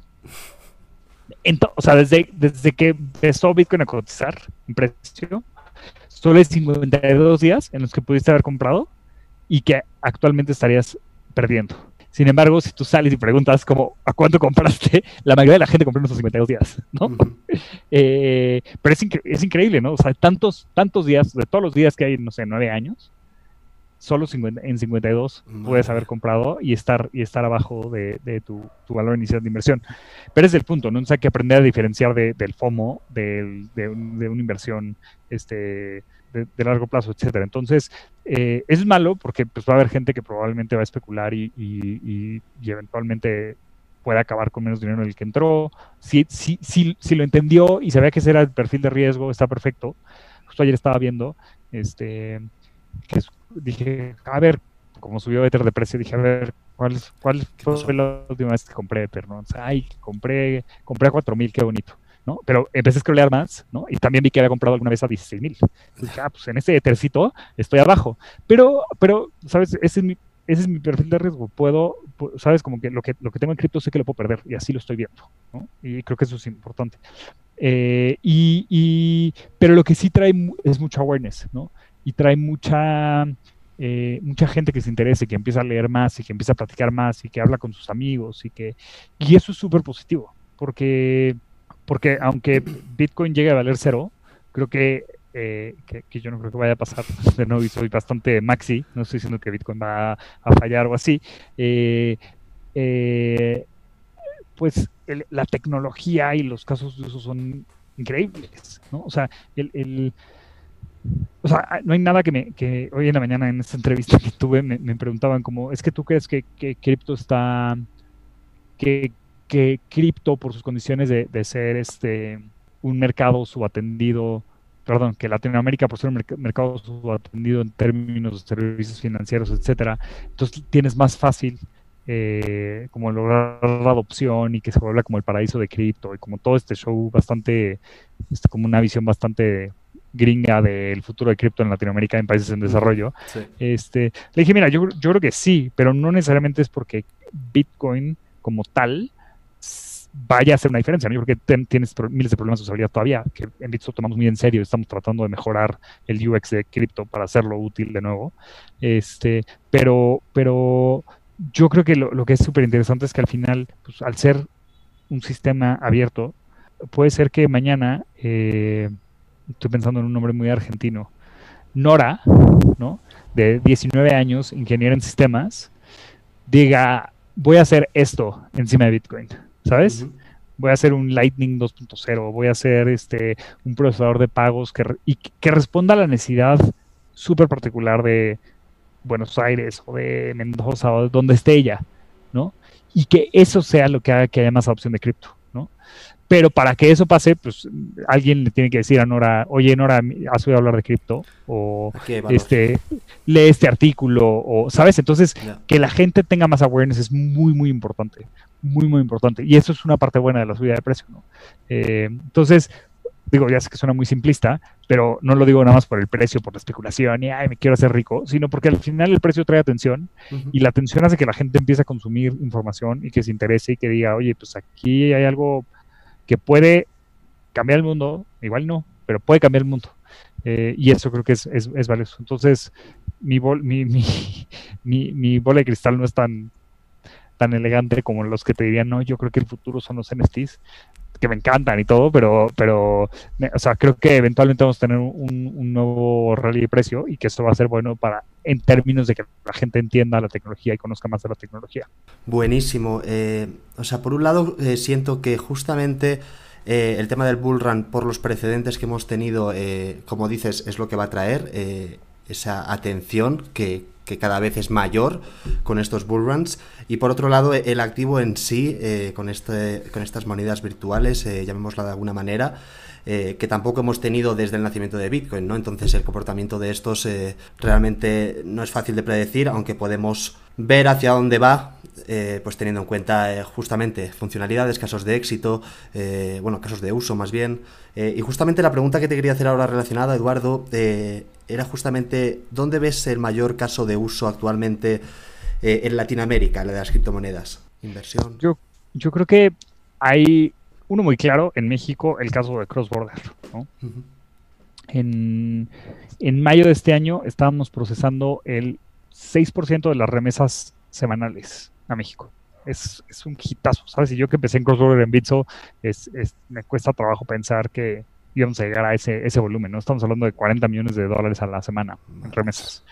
o sea, desde, desde que empezó Bitcoin a cotizar en precio, solo hay 52 días en los que pudiste haber comprado y que actualmente estarías perdiendo. Sin embargo, si tú sales y preguntas como a cuánto compraste, la mayoría de la gente compró en esos 52 días, ¿no? Eh, pero es, es, increíble, ¿no? O sea, tantos, tantos días, de todos los días que hay, no sé, nueve años, solo en 52 puedes haber comprado y estar, y estar abajo de, tu, valor inicial de inversión. Pero es el punto, ¿no? hay que aprender a diferenciar del FOMO, de, una inversión este, de, largo plazo, etcétera. Entonces, eh, es malo porque pues, va a haber gente que probablemente va a especular y, eventualmente puede acabar con menos dinero en el que entró. Si, si, si, si lo entendió y ve que ese era el perfil de riesgo, está perfecto. Justo ayer estaba viendo este, que dije, a ver, como subió Ether de precio, dije, a ver, ¿cuál, cuál fue la última vez que compré Ether? ¿no? Ay, compré, compré a 4000, qué bonito. ¿No? Pero empecé a scrollear más, ¿no? Y también vi que había comprado alguna vez a 16 Dije, ah, pues en ese Ethercito estoy abajo. Pero, pero, ¿sabes? Ese es mi, ese es mi perfil de riesgo. Puedo, ¿sabes? Como que lo que, lo que tengo en cripto sé que lo puedo perder y así lo estoy viendo, ¿no? Y creo que eso es importante. Eh, y, y, pero lo que sí trae es mucho awareness, ¿no? y trae mucha, eh, mucha gente que se interese, que empieza a leer más y que empieza a platicar más y que habla con sus amigos y que y eso es súper positivo porque porque aunque Bitcoin llegue a valer cero, creo que, eh, que, yo no creo que vaya a pasar de nuevo y soy bastante maxi, no estoy diciendo que Bitcoin va a, fallar o así, eh, pues la tecnología y los casos de uso son increíbles, ¿no? O sea, el o sea, no hay nada que me, que hoy en la mañana en esta entrevista que tuve me, preguntaban como, es que tú crees que, que cripto está, que, que cripto por sus condiciones de, de, ser este un mercado subatendido, perdón, que Latinoamérica por ser un mercado subatendido en términos de servicios financieros, etcétera, entonces tienes más fácil eh, como lograr la adopción y que se vuelva como el paraíso de cripto y como todo este show bastante, este, como una visión bastante gringa del futuro de cripto en Latinoamérica en países en desarrollo. Este, le dije, mira, yo, yo creo que sí, pero no necesariamente es porque Bitcoin como tal vaya a hacer una diferencia. Yo creo tienes miles de problemas de usabilidad todavía, que en Bitso tomamos muy en serio, estamos tratando de mejorar el UX de cripto para hacerlo útil de nuevo. Este, pero, pero yo creo que lo, que es súper interesante es que al final, pues, al ser un sistema abierto, puede ser que mañana eh, estoy pensando en un nombre muy argentino, Nora, ¿no? De 19 años, ingeniera en sistemas, diga, voy a hacer esto encima de Bitcoin, ¿sabes? Voy a hacer un Lightning 2.0, voy a hacer este, un procesador de pagos que, y que responda a la necesidad súper particular de Buenos Aires o de Mendoza o de donde esté ella, ¿no? Y que eso sea lo que haga que haya más adopción de cripto. Pero para que eso pase, pues alguien le tiene que decir a Nora, oye Nora, has oído hablar de cripto, o este, lee este artículo, o, ¿sabes? Entonces, que la gente tenga más awareness es muy, muy importante, muy, muy importante. Y eso es una parte buena de la subida de precio, ¿no? Eh, entonces, digo, ya sé que suena muy simplista, pero no lo digo nada más por el precio, por la especulación y, ay, me quiero hacer rico, sino porque al final el precio trae atención y la atención hace que la gente empiece a consumir información y que se interese y que diga, oye, pues aquí hay algo que puede cambiar el mundo, igual no, pero puede cambiar el mundo. Eh, y eso creo que es, es, valioso. Entonces, mi, mi, mi, mi, bola de cristal no es tan, tan elegante como los que te dirían, no, yo creo que el futuro son los NFTs, que me encantan y todo, pero, pero o sea, creo que eventualmente vamos a tener un, nuevo rally de precio y que esto va a ser bueno para, en términos de que la gente entienda la tecnología y conozca más de la tecnología. Buenísimo. Eh, o sea, por un lado, eh, siento que justamente eh, el tema del bull run, por los precedentes que hemos tenido, como dices, es lo que va a traer esa atención que, que cada vez es mayor con estos bullruns. Y por otro lado, el activo en sí, eh, con, este, con estas monedas virtuales, eh, llamémosla de alguna manera, eh, que tampoco hemos tenido desde el nacimiento de Bitcoin, ¿no? Entonces el comportamiento de estos realmente no es fácil de predecir, aunque podemos ver hacia dónde va, pues teniendo en cuenta justamente funcionalidades, casos de éxito, bueno, casos de uso más bien. y justamente la pregunta que te quería hacer ahora relacionada, Eduardo, era justamente dónde ves el mayor caso de uso actualmente eh, en Latinoamérica, la de las criptomonedas. Inversión. Yo, yo creo que hay uno muy claro en México, el caso de Cross Border. en, en, mayo de este año estábamos procesando el 6% de las remesas semanales a México. Es, es, un hitazo, ¿sabes? Y yo que empecé en Cross Border en Bitso, es, me cuesta trabajo pensar que, íbamos a llegar a ese, ese volumen, ¿no? Estamos hablando de 40 millones de dólares a la semana en remesas.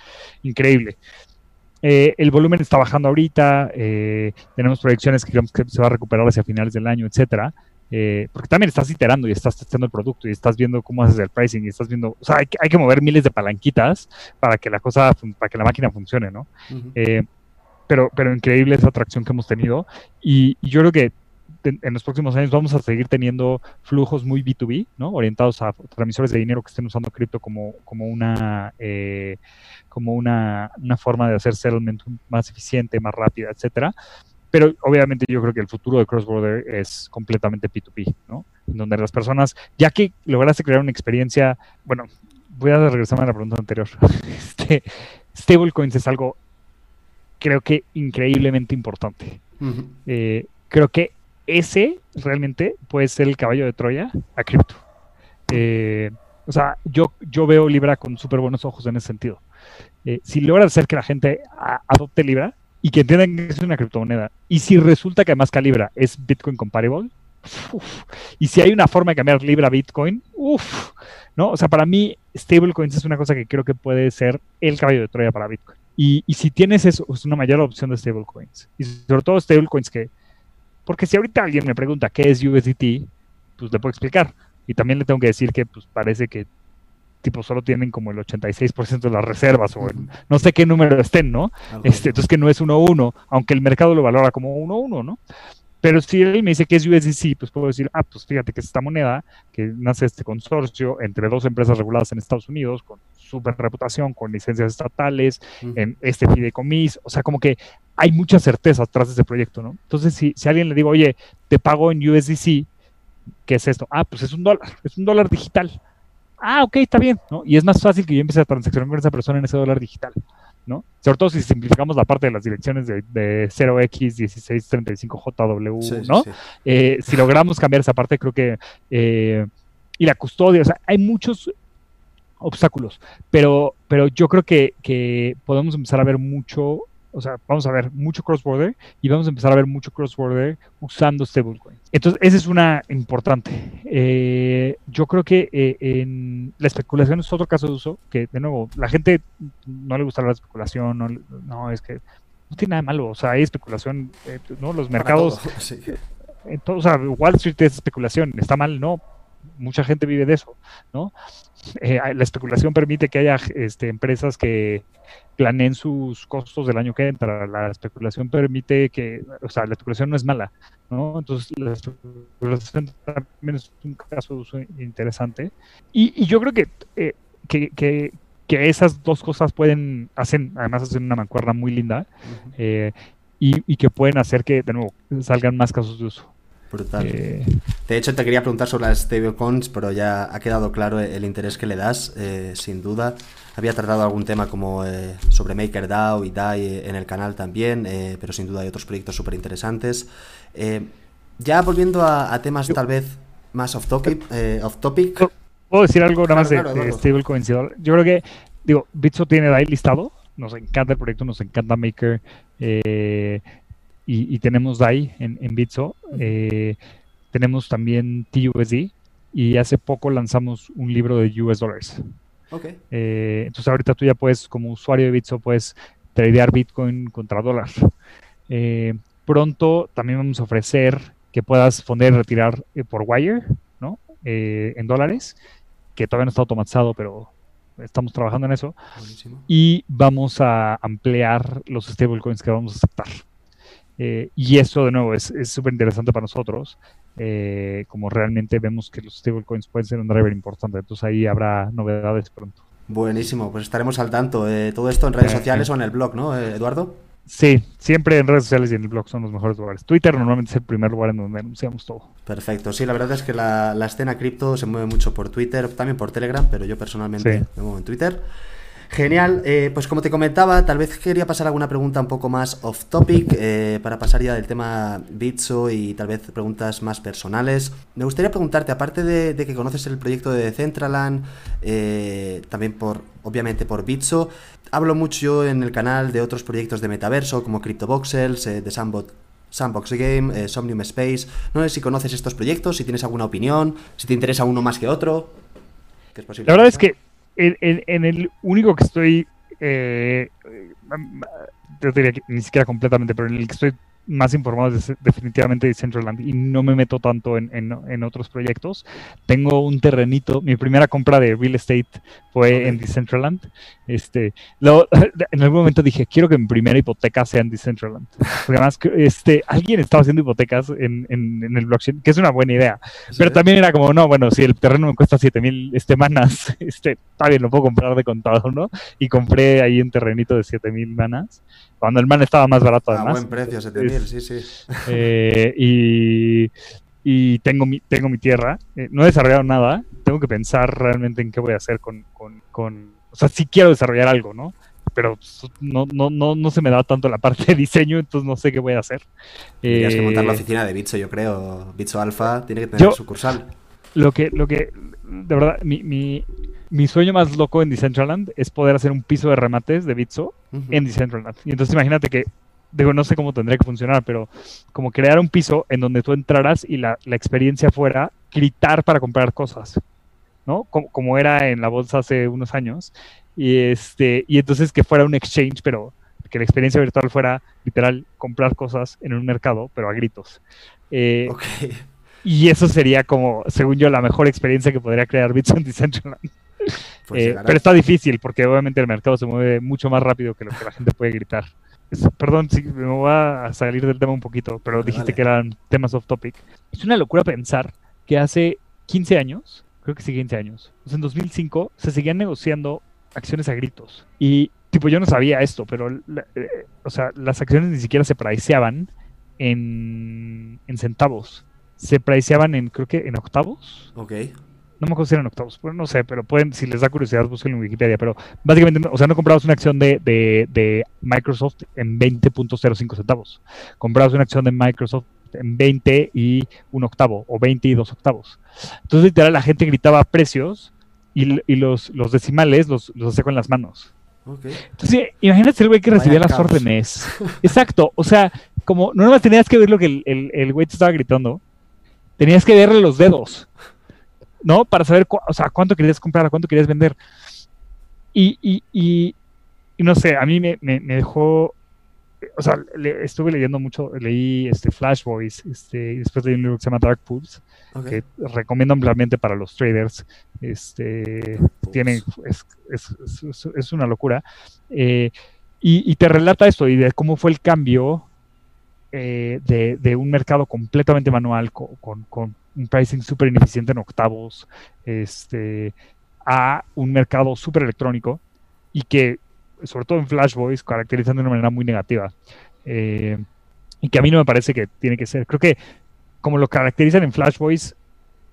Increíble. Eh, el volumen está bajando ahorita, eh, tenemos proyecciones que que se va a recuperar hacia finales del año, etcétera. Eh, porque también estás iterando y estás testando el producto y estás viendo cómo haces el pricing y estás viendo, o sea, hay que, hay que mover miles de palanquitas para que la cosa, para que la máquina funcione, ¿no? pero, pero increíble esa atracción que hemos tenido y yo creo que en los próximos años vamos a seguir teniendo flujos muy B2B, ¿no? Orientados a transmisores de dinero que estén usando cripto como, como una eh, como una, forma de hacer settlement más eficiente, más rápida, etcétera. Pero obviamente yo creo que el futuro de cross border es completamente P2P, ¿no? En donde las personas, ya que lograste crear una experiencia, bueno, voy a regresarme a la pregunta anterior. Este, stablecoins es algo, creo que increíblemente importante. Eh, creo que ese realmente puede ser el caballo de Troya a cripto. Eh, o sea, yo, yo veo Libra con súper buenos ojos en ese sentido. Eh, si logras hacer que la gente adopte Libra y que entiendan que es una criptomoneda, y si resulta que además que Libra es Bitcoin compatible, y si hay una forma de cambiar Libra a Bitcoin, uff, ¿no? O sea, para mí, stablecoins es una cosa que creo que puede ser el caballo de Troya para Bitcoin. Y, y si tienes eso, es una mayor opción de stablecoins. Y sobre todo stablecoins que porque si ahorita alguien me pregunta qué es USDT, pues le puedo explicar. Y también le tengo que decir que pues parece que tipo solo tienen como el 86% de las reservas o no sé qué número estén, ¿no? Este, entonces que no es 1-1, aunque el mercado lo valora como 1-1, ¿no? Pero si él me dice que es USDC, pues puedo decir, ah, pues fíjate que es esta moneda que nace este consorcio entre dos empresas reguladas en Estados Unidos con super reputación, con licencias estatales, en este fideicomis, o sea, como que hay mucha certeza atrás de ese proyecto, ¿no? Entonces, si, si alguien le digo, oye, te pago en USDC, ¿qué es esto? Ah, pues es un dólar, es un dólar digital. Ah, ok, está bien, ¿no? Y es más fácil que yo empiece a transaccionar con esa persona en ese dólar digital. ¿no? Sobre todo si simplificamos la parte de las direcciones de, 0x1635JW, ¿no? Eh, si logramos cambiar esa parte, creo que... Eh, y la custodia, o sea, hay muchos obstáculos, pero, pero yo creo que, que podemos empezar a ver mucho o sea, vamos a ver mucho cross-border y vamos a empezar a ver mucho cross-border usando stablecoin. Entonces, esa es una importante. Eh, yo creo que eh, en la especulación es otro caso de uso, que de nuevo, la gente no le gusta la especulación, no, no es que no tiene nada de malo, o sea, hay especulación, eh, ¿no? Los mercados, o sea, Wall Street es especulación, está mal, no, mucha gente vive de eso, ¿no? La especulación permite que haya este, empresas que planeen sus costos del año que entra. La especulación permite que, o sea, la especulación no es mala, ¿no? Entonces, la especulación también es un caso de uso interesante. Y, yo creo eh, que, que, que, esas dos cosas pueden, hacen, además hacen una mancuerna muy linda eh, y, y, que pueden hacer que, de nuevo, salgan más casos de uso. Brutal. Eh, de hecho, te quería preguntar sobre las stablecoins, pero ya ha quedado claro el interés que le das, sin duda. Había tratado algún tema como eh, sobre MakerDAO y DAI en el canal también, eh, pero sin duda hay otros proyectos súper interesantes. Eh, ya volviendo a, temas tal vez más off topic. off topic. ¿Puedo decir algo nada más de, stablecoin? Yo creo que, digo, Bitso tiene DAI listado, nos encanta el proyecto, nos encanta Maker y, tenemos DAI en, en Bitso. tenemos también TUSD y hace poco lanzamos un libro de US Dollars. Okay. Eh, entonces ahorita tú ya puedes, como usuario de Bitso, puedes tradear Bitcoin contra dólar. Eh, pronto también vamos a ofrecer que puedas poner y retirar eh, por Wire, ¿no? en dólares, que todavía no está automatizado, pero estamos trabajando en eso. Y vamos a ampliar los stablecoins que vamos a aceptar. Y eso, de nuevo, es súper interesante para nosotros, eh, como realmente vemos que los stablecoins pueden ser un driver importante. Entonces ahí habrá novedades pronto. Buenísimo, pues estaremos al tanto. Eh, todo esto en redes eh, sociales o en el blog, ¿no, Eduardo? Sí, siempre en redes sociales y en el blog son los mejores lugares. Twitter normalmente es el primer lugar en donde anunciamos todo. Perfecto, sí, la verdad es que la, escena cripto se mueve mucho por Twitter, también por Telegram, pero yo personalmente me muevo en Twitter. Genial, eh, pues como te comentaba, tal vez quería pasar alguna pregunta un poco más off topic eh, para pasar ya del tema Bitso y tal vez preguntas más personales. Me gustaría preguntarte, aparte de, que conoces el proyecto de Decentraland, eh, también por, obviamente por Bitso, hablo mucho en el canal de otros proyectos de metaverso como CryptoVoxels, de Sandbox, Sandbox Game, Somnium Space. No sé si conoces estos proyectos, si tienes alguna opinión, si te interesa uno más que otro. es posible La verdad es que en, el único que estoy, eh, yo diría que ni siquiera completamente, pero en el que estoy más informado es definitivamente de Decentraland y no me meto tanto en, en, otros proyectos. Tengo un terrenito, mi primera compra de real estate fue en Decentraland. Este, en algún momento dije, quiero que mi primera hipoteca sea en Decentraland. Porque además, este, alguien estaba haciendo hipotecas en, en, el blockchain, que es una buena idea. Pero también era como, no, bueno, si el terreno me cuesta 7000 este, manas, este, está bien, lo puedo comprar de contado, ¿no? Y compré ahí un terrenito de 7000 manas cuando el man estaba más barato además. A buen precio, 7000, sí, sí. Eh, y, y tengo, mi, tengo mi tierra, eh, no he desarrollado nada, tengo que pensar realmente en qué voy a hacer con, con, con o sea, sí quiero desarrollar algo, ¿no? Pero no, no, no, no se me da tanto la parte de diseño, entonces no sé qué voy a hacer. Tienes que montar la eh, oficina de Bitso, yo creo. Bitso Alpha tiene que tener sucursal. Lo que, lo que, de verdad, mi, mi, mi sueño más loco en Decentraland es poder hacer un piso de remates de Bitso en Decentraland. Y entonces imagínate que, digo, no sé cómo tendría que funcionar, pero como crear un piso en donde tú entraras y la, experiencia fuera gritar para comprar cosas, ¿no? Como, era en la bolsa hace unos años. Y, este, y entonces que fuera un exchange, pero que la experiencia virtual fuera literal comprar cosas en un mercado, pero a gritos. Eh, y eso sería como, según yo, la mejor experiencia que podría crear Bitso en Decentraland. Pues pero está difícil porque obviamente el mercado se mueve mucho más rápido que lo que la gente puede gritar. perdón, si me voy a salir del tema un poquito, pero dijiste que eran temas off topic. Es una locura pensar que hace 15 años, creo que sí 15 años, en 2005 se seguían negociando acciones a gritos. Y tipo, yo no sabía esto, pero, eh, o sea, las acciones ni siquiera se priceaban en, en centavos. Se priceaban en, creo que en octavos. Ok. No me acuerdo si eran octavos, pues no sé, pero pueden, si les da curiosidad, busquen en Wikipedia. Pero básicamente, o sea, no comprabas una acción de, de, de Microsoft en 20.05 centavos. Comprabas una acción de Microsoft en 20 y un octavo, o 20 y dos octavos. Entonces, literal, la gente gritaba precios y, y los, los, decimales los, los hacía con las manos. Entonces, imagínate el güey que recibía las órdenes. Exacto, o sea, como no más tenías que ver lo que el, el, el güey te estaba gritando, tenías que verle los dedos, ¿no? Para saber o sea, cuánto querías comprar, cuánto querías vender. Y, y, y, no sé, a mí me, me, me dejó o sea, estuve leyendo mucho, leí este Flash Boys, este, y después leí un libro que se llama Dark Pools, que recomiendo ampliamente para los traders. Este, tiene, es, es, es, una locura. Eh, y, y, te relata esto y de cómo fue el cambio eh, de, un mercado completamente manual con, un pricing súper ineficiente en octavos este, a un mercado súper electrónico y que sobre todo en Flash Boys, caracterizan de una manera muy negativa. Eh, y que a mí no me parece que tiene que ser. Creo que como lo caracterizan en Flash Boys,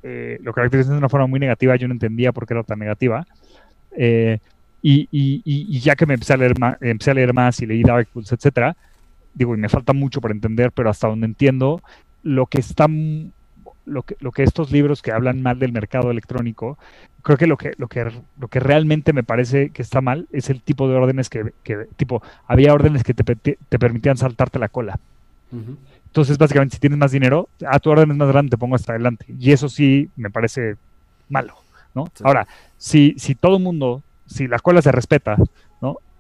eh, lo caracterizan de una forma muy negativa, yo no entendía por qué era tan negativa. Y, ya que me empecé a leer más, a leer más y leí Dark Pools, etcétera, digo, y me falta mucho para entender, pero hasta donde entiendo, lo que está lo que, lo que estos libros que hablan mal del mercado electrónico, creo que lo que, lo que lo que realmente me parece que está mal es el tipo de órdenes que, que tipo, había órdenes que te, te permitían saltarte la cola. Entonces, básicamente, si tienes más dinero, a tu orden es más grande, te pongo hasta adelante. Y eso sí me parece malo, ¿no? Ahora, si, si todo el mundo, si la cola se respeta.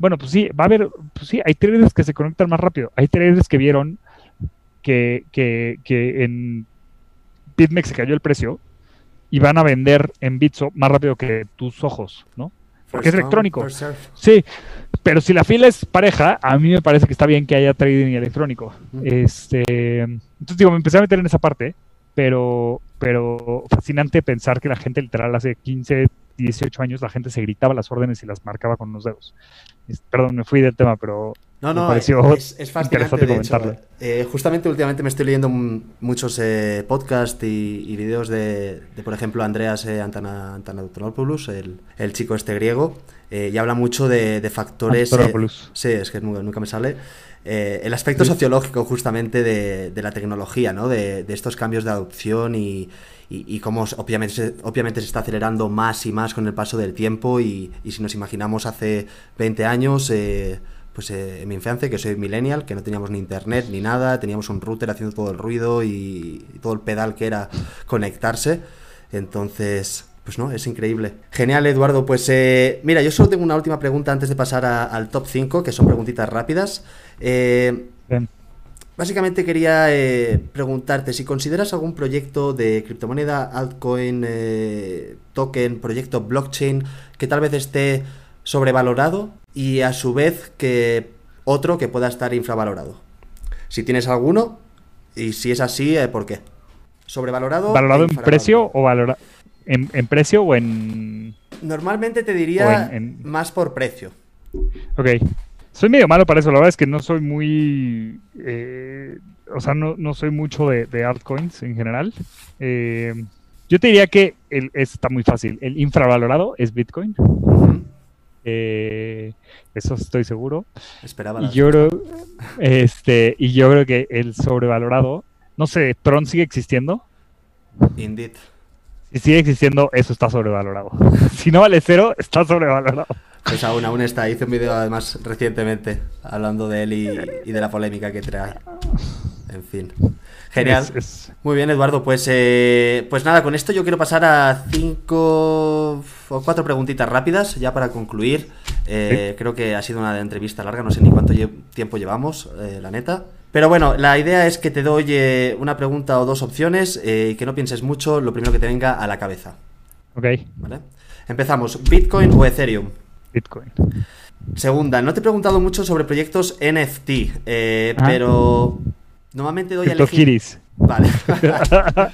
Bueno, pues sí, va a haber, pues sí, hay traders que se conectan más rápido. Hay traders que vieron que, que, que en BitMEX se cayó el precio y van a vender en Bitso más rápido que tus ojos, ¿no? Porque es electrónico. Sí, pero si la fila es pareja, a mí me parece que está bien que haya trading electrónico. Este, entonces digo, me empecé a meter en esa parte, pero, pero fascinante pensar que la gente literal hace 15, 18 años la gente se gritaba las órdenes y las marcaba con los dedos. Perdón, me fui del tema, pero no, no, es, es, fascinante. De hecho, eh, justamente últimamente me estoy leyendo muchos eh, podcasts y, y videos de, por ejemplo, Andreas eh, Antana, Antanopoulos, el, el, chico este griego, eh, y habla mucho de, factores... sí, es que nunca, me sale. el aspecto sociológico justamente de, la tecnología, ¿no? De, estos cambios de adopción y, y, cómo obviamente obviamente se está acelerando más y más con el paso del tiempo y, y si nos imaginamos hace 20 años pues eh, en mi infancia, que soy millennial, que no teníamos ni internet ni nada, teníamos un router haciendo todo el ruido y, todo el pedal que era conectarse. Entonces, pues no, es increíble. Genial, Eduardo. Pues eh, mira, yo solo tengo una última pregunta antes de pasar al top 5, que son preguntitas rápidas. Eh, básicamente quería preguntarte si consideras algún proyecto de criptomoneda, altcoin, token, proyecto blockchain que tal vez esté sobrevalorado y a su vez que otro que pueda estar infravalorado. Si tienes alguno y si es así, eh, ¿por qué? Sobrevalorado. ¿Valorado en precio o valorado en, precio o en Normalmente te diría más por precio. Ok. Soy medio malo para eso, la verdad es que no soy muy... Eh, o sea, no, soy mucho de, altcoins en general. Eh, yo te diría que el, está muy fácil. El infravalorado es Bitcoin. Eh, eso estoy seguro. Esperaba. Y yo, creo, este, y yo creo que el sobrevalorado, no sé, Tron sigue existiendo. Indeed. Si sigue existiendo, eso está sobrevalorado. si no vale cero, está sobrevalorado. Pues aún, aún está. Hice un video además recientemente hablando de él y, y de la polémica que trae. En fin. Genial. Muy bien, Eduardo. Pues, eh, pues nada, con esto yo quiero pasar a cinco o cuatro preguntitas rápidas ya para concluir. Eh, creo que ha sido una entrevista larga, no sé ni cuánto tiempo llevamos, eh, la neta. Pero bueno, la idea es que te doy una pregunta o dos opciones y que no pienses mucho lo primero que te venga a la cabeza. Ok. ¿Vale? Empezamos. ¿Bitcoin o Ethereum? Bitcoin. Segunda, no te he preguntado mucho sobre proyectos NFT, eh, pero normalmente doy a elegir... Vale.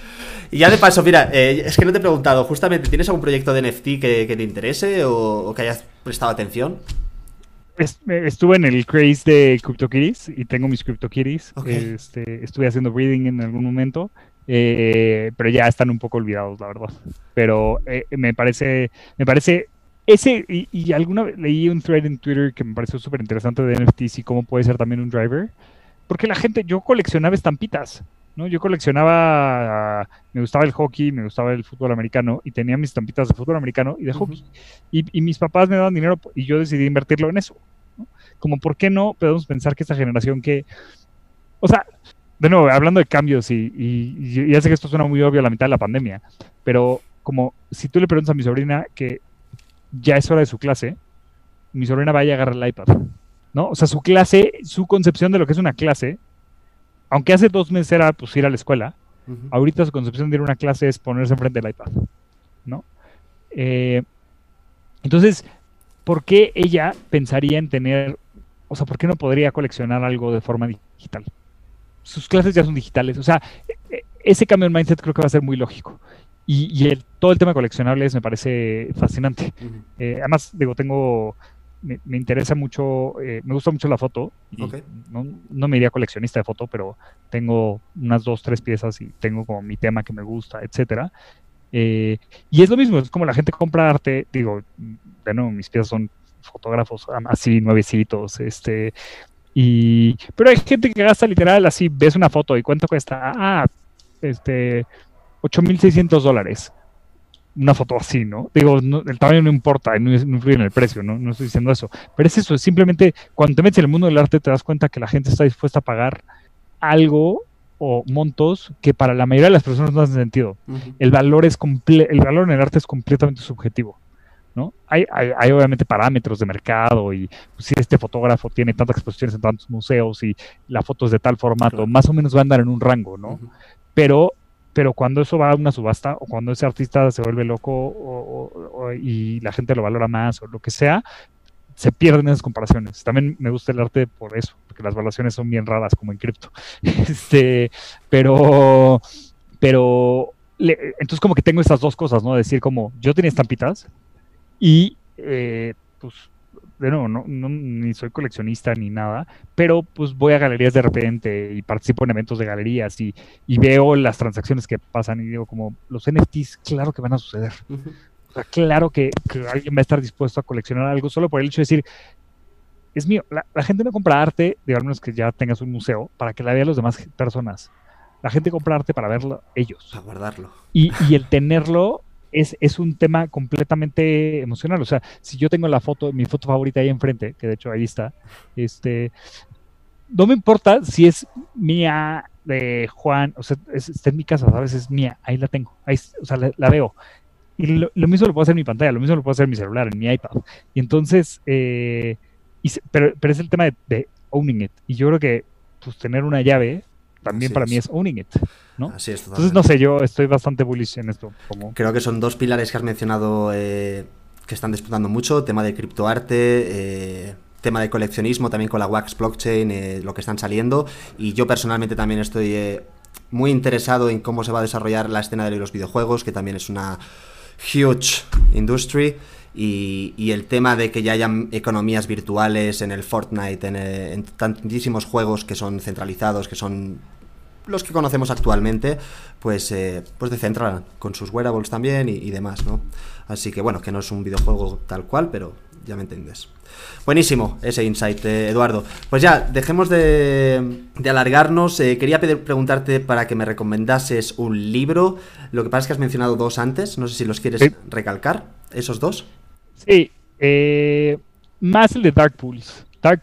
y ya de paso, mira, eh, es que no te he preguntado, justamente, ¿tienes algún proyecto de NFT que, te interese o, que hayas prestado atención? Estuve en el craze de CryptoKitties y tengo mis CryptoKitties. Este, estuve haciendo breeding en algún momento, eh, pero ya están un poco olvidados, la verdad. Pero me parece, me parece ese, y, alguna vez leí un thread en Twitter que me pareció súper interesante de NFTs y cómo puede ser también un driver. Porque la gente, yo coleccionaba estampitas, ¿no? Yo coleccionaba, me gustaba el hockey, me gustaba el fútbol americano y tenía mis estampitas de fútbol americano y de hockey. y, mis papás me daban dinero y yo decidí invertirlo en eso. Como, ¿por qué no podemos pensar que esta generación que, o sea, de nuevo, hablando de cambios y, y, ya sé que esto suena muy obvio a la mitad de la pandemia, pero como si tú le preguntas a mi sobrina que ya es hora de su clase, mi sobrina vaya a agarrar el iPad. ¿No? O sea, su clase, su concepción de lo que es una clase, aunque hace dos meses era pues ir a la escuela, ahorita su concepción de ir a una clase es ponerse enfrente del iPad. ¿No? Eh, entonces, ¿por qué ella pensaría en tener, o sea, ¿por qué no podría coleccionar algo de forma digital? Sus clases ya son digitales, o sea, e, e, ese cambio en mindset creo que va a ser muy lógico. Y, el, todo el tema de coleccionables me parece fascinante. Eh, además, digo, tengo, me, interesa mucho, eh, me gusta mucho la foto. no, no, me iría coleccionista de foto, pero tengo unas dos, tres piezas y tengo como mi tema que me gusta, etcétera. Eh, y es lo mismo, es como la gente compra arte, digo, bueno, mis piezas son fotógrafos así nuevecitos, este, y, pero hay gente que gasta literal así, ves una foto y cuánto cuesta, ah, este, 8.600 dólares. Una foto así, ¿no? Digo, el tamaño no importa, no, influye en el precio, ¿no? No estoy diciendo eso. Pero es eso, es simplemente cuando te metes en el mundo del arte te das cuenta que la gente está dispuesta a pagar algo o montos que para la mayoría de las personas no hacen sentido. El valor es el valor en el arte es completamente subjetivo. ¿no? Hay, hay, obviamente parámetros de mercado y pues, si este fotógrafo tiene tantas exposiciones en tantos museos y la foto es de tal formato, más o menos va a andar en un rango, ¿no? Pero pero cuando eso va a una subasta o cuando ese artista se vuelve loco y la gente lo valora más o lo que sea, se pierden esas comparaciones. También me gusta el arte por eso, porque las valoraciones son bien raras como en cripto. este, pero, pero, entonces como que tengo estas dos cosas, ¿no? Decir como, yo tenía estampitas y eh, pues de nuevo, no, ni soy coleccionista ni nada, pero pues voy a galerías de repente y participo en eventos de galerías y, veo las transacciones que pasan y digo como, los NFTs, claro que van a suceder. O sea, claro que, alguien va a estar dispuesto a coleccionar algo solo por el hecho de decir, es mío. La, gente no compra arte, digamos que ya tengas un museo, para que la vean las demás personas. La gente compra arte para verlo ellos. Para guardarlo. Y, y el tenerlo es, un tema completamente emocional. O sea, si yo tengo la foto, mi foto favorita ahí enfrente, que de hecho ahí está, este, no me importa si es mía, de Juan, o sea, está en mi casa, ¿sabes? Es mía, ahí la tengo, ahí, o sea, la, veo. Y lo, mismo lo puedo hacer en mi pantalla, lo mismo lo puedo hacer en mi celular, en mi iPad. Y entonces, eh, pero, pero, es el tema de, de, owning it. Y yo creo que pues, tener una llave también para mí es owning it, ¿no? Así es, Entonces, no sé, yo estoy bastante bullish en esto. Como... Creo que son dos pilares que has mencionado eh, que están disputando mucho, tema de criptoarte, eh, tema de coleccionismo, también con la Wax Blockchain, eh, lo que están saliendo, y yo personalmente también estoy eh, muy interesado en cómo se va a desarrollar la escena de los videojuegos, que también es una huge industry. Y, el tema de que ya hayan economías virtuales en el Fortnite, en, eh, tantísimos juegos que son centralizados, que son los que conocemos actualmente, pues, eh, pues de con sus wearables también y, demás, ¿no? Así que bueno, que no es un videojuego tal cual, pero ya me entiendes. Buenísimo ese insight, eh, Eduardo. Pues ya, dejemos de, alargarnos. quería preguntarte para que me recomendases un libro. Lo que pasa es que has mencionado dos antes, no sé si los quieres recalcar, esos dos. Sí, eh, más el de Dark Pools. Dark,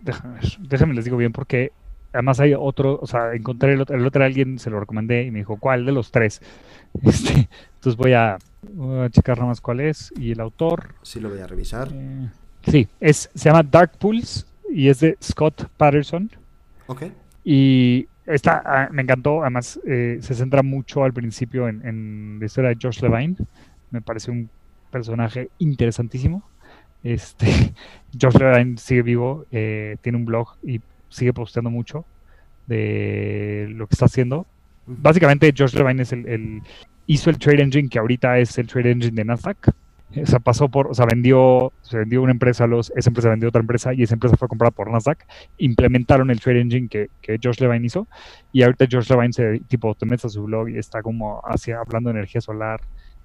déjame, déjame les digo bien porque además hay otro, o sea, encontré el otro, el otro alguien, se lo recomendé y me dijo, ¿cuál de los tres? Este, entonces voy a, checar nada más cuál es y el autor. Sí, lo voy a revisar. Eh, sí, es, se llama Dark Pools y es de Scott Patterson. Ok. Y está, ah, me encantó, además eh, se centra mucho al principio en, en, la historia de George Levine. Me parece un personaje interesantísimo. Este, George Levine sigue vivo, eh, tiene un blog y sigue posteando mucho de lo que está haciendo. Básicamente, George Levine es el, hizo el trade engine que ahorita es el trade engine de Nasdaq. O sea, pasó por, o sea, vendió, se vendió una empresa, los, esa empresa vendió otra empresa y esa empresa fue comprada por Nasdaq. Implementaron el trade engine que, que George Levine hizo y ahorita George Levine se, tipo, te metes a su blog y está como hacia, hablando de energía solar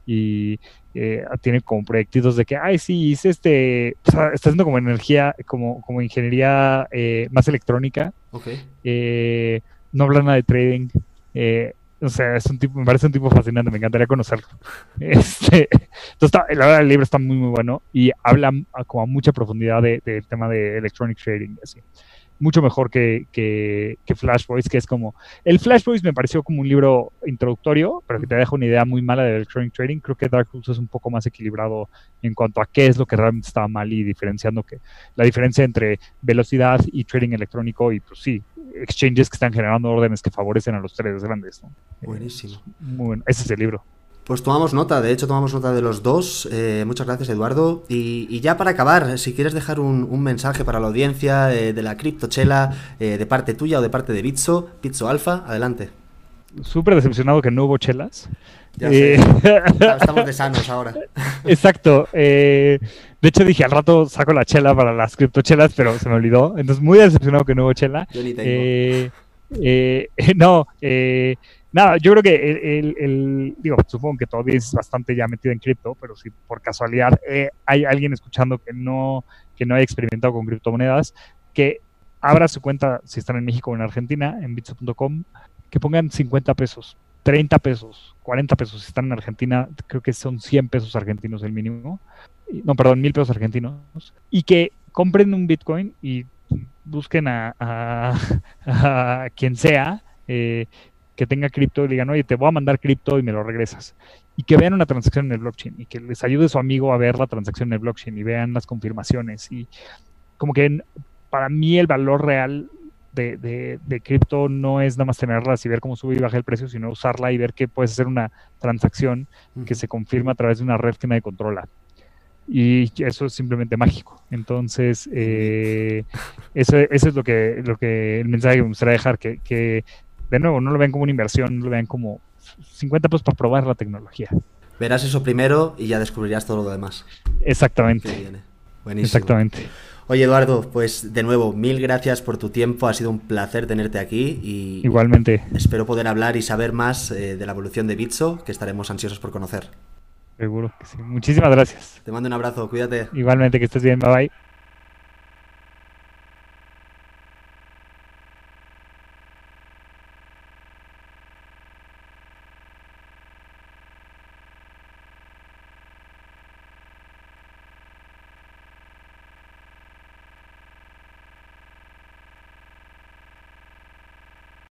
y eh, tiene como proyectitos de que, ay, sí, hice este, o sea, está haciendo como energía, como, como ingeniería eh, más electrónica. Eh, no habla nada de trading. o sea, es un tipo, me parece un tipo fascinante, me encantaría conocerlo. Este, entonces, la verdad, el libro está muy, muy bueno y habla como a mucha profundidad del tema de electronic trading. Así mucho mejor que, que, Flash Boys, que es como... El Flash Boys me pareció como un libro introductorio, pero que te deja una idea muy mala de electronic trading. Creo que Dark Horse es un poco más equilibrado en cuanto a qué es lo que realmente estaba mal y diferenciando que la diferencia entre velocidad y trading electrónico y pues sí, exchanges que están generando órdenes que favorecen a los tres grandes. Buenísimo. muy bueno. Ese es el libro. Pues tomamos nota, de hecho tomamos nota de los dos. Eh, muchas gracias Eduardo. Y, ya para acabar, si quieres dejar un, mensaje para la audiencia eh, de la criptochela, eh, de parte tuya o de parte de Bitso, Bitso Alfa, adelante. Súper decepcionado que no hubo chelas. Ya sé. Estamos de sanos ahora. Exacto. de hecho dije, al rato saco la chela para las criptochelas, pero se me olvidó. Entonces muy decepcionado que no hubo chela. Yo ni tengo. no, nada, yo creo que el, digo, supongo que todavía es bastante ya metido en cripto, pero si por casualidad eh, hay alguien escuchando que no, que no haya experimentado con criptomonedas, que abra su cuenta si están en México o en Argentina, en bitso.com, que pongan 50 pesos, 30 pesos, 40 pesos. Si están en Argentina, creo que son 100 pesos argentinos el mínimo. No, perdón, mil pesos argentinos. Y que compren un Bitcoin y busquen a, a, quien sea eh, que tenga cripto y digan, oye, te voy a mandar cripto y me lo regresas. Y que vean una transacción en el blockchain y que les ayude su amigo a ver la transacción en el blockchain y vean las confirmaciones. Y como que para mí el valor real de, de, cripto no es nada más tenerlas y ver cómo sube y baja el precio, sino usarla y ver que puedes hacer una transacción que se confirma a través de una red que nadie controla. Y eso es simplemente mágico. Entonces, eh, eso, eso, es lo que, lo que el mensaje que me gustaría dejar, que, que de nuevo, no lo ven como una inversión, no lo ven como 50 pesos para probar la tecnología. Verás eso primero y ya descubrirás todo lo demás. Exactamente. Buenísimo. Exactamente. Oye, Eduardo, pues de nuevo, mil gracias por tu tiempo. Ha sido un placer tenerte aquí. Y Igualmente. Espero poder hablar y saber más eh, de la evolución de Bitso, que estaremos ansiosos por conocer. Seguro que sí. Muchísimas gracias. Te mando un abrazo, cuídate. Igualmente, que estés bien. Bye bye.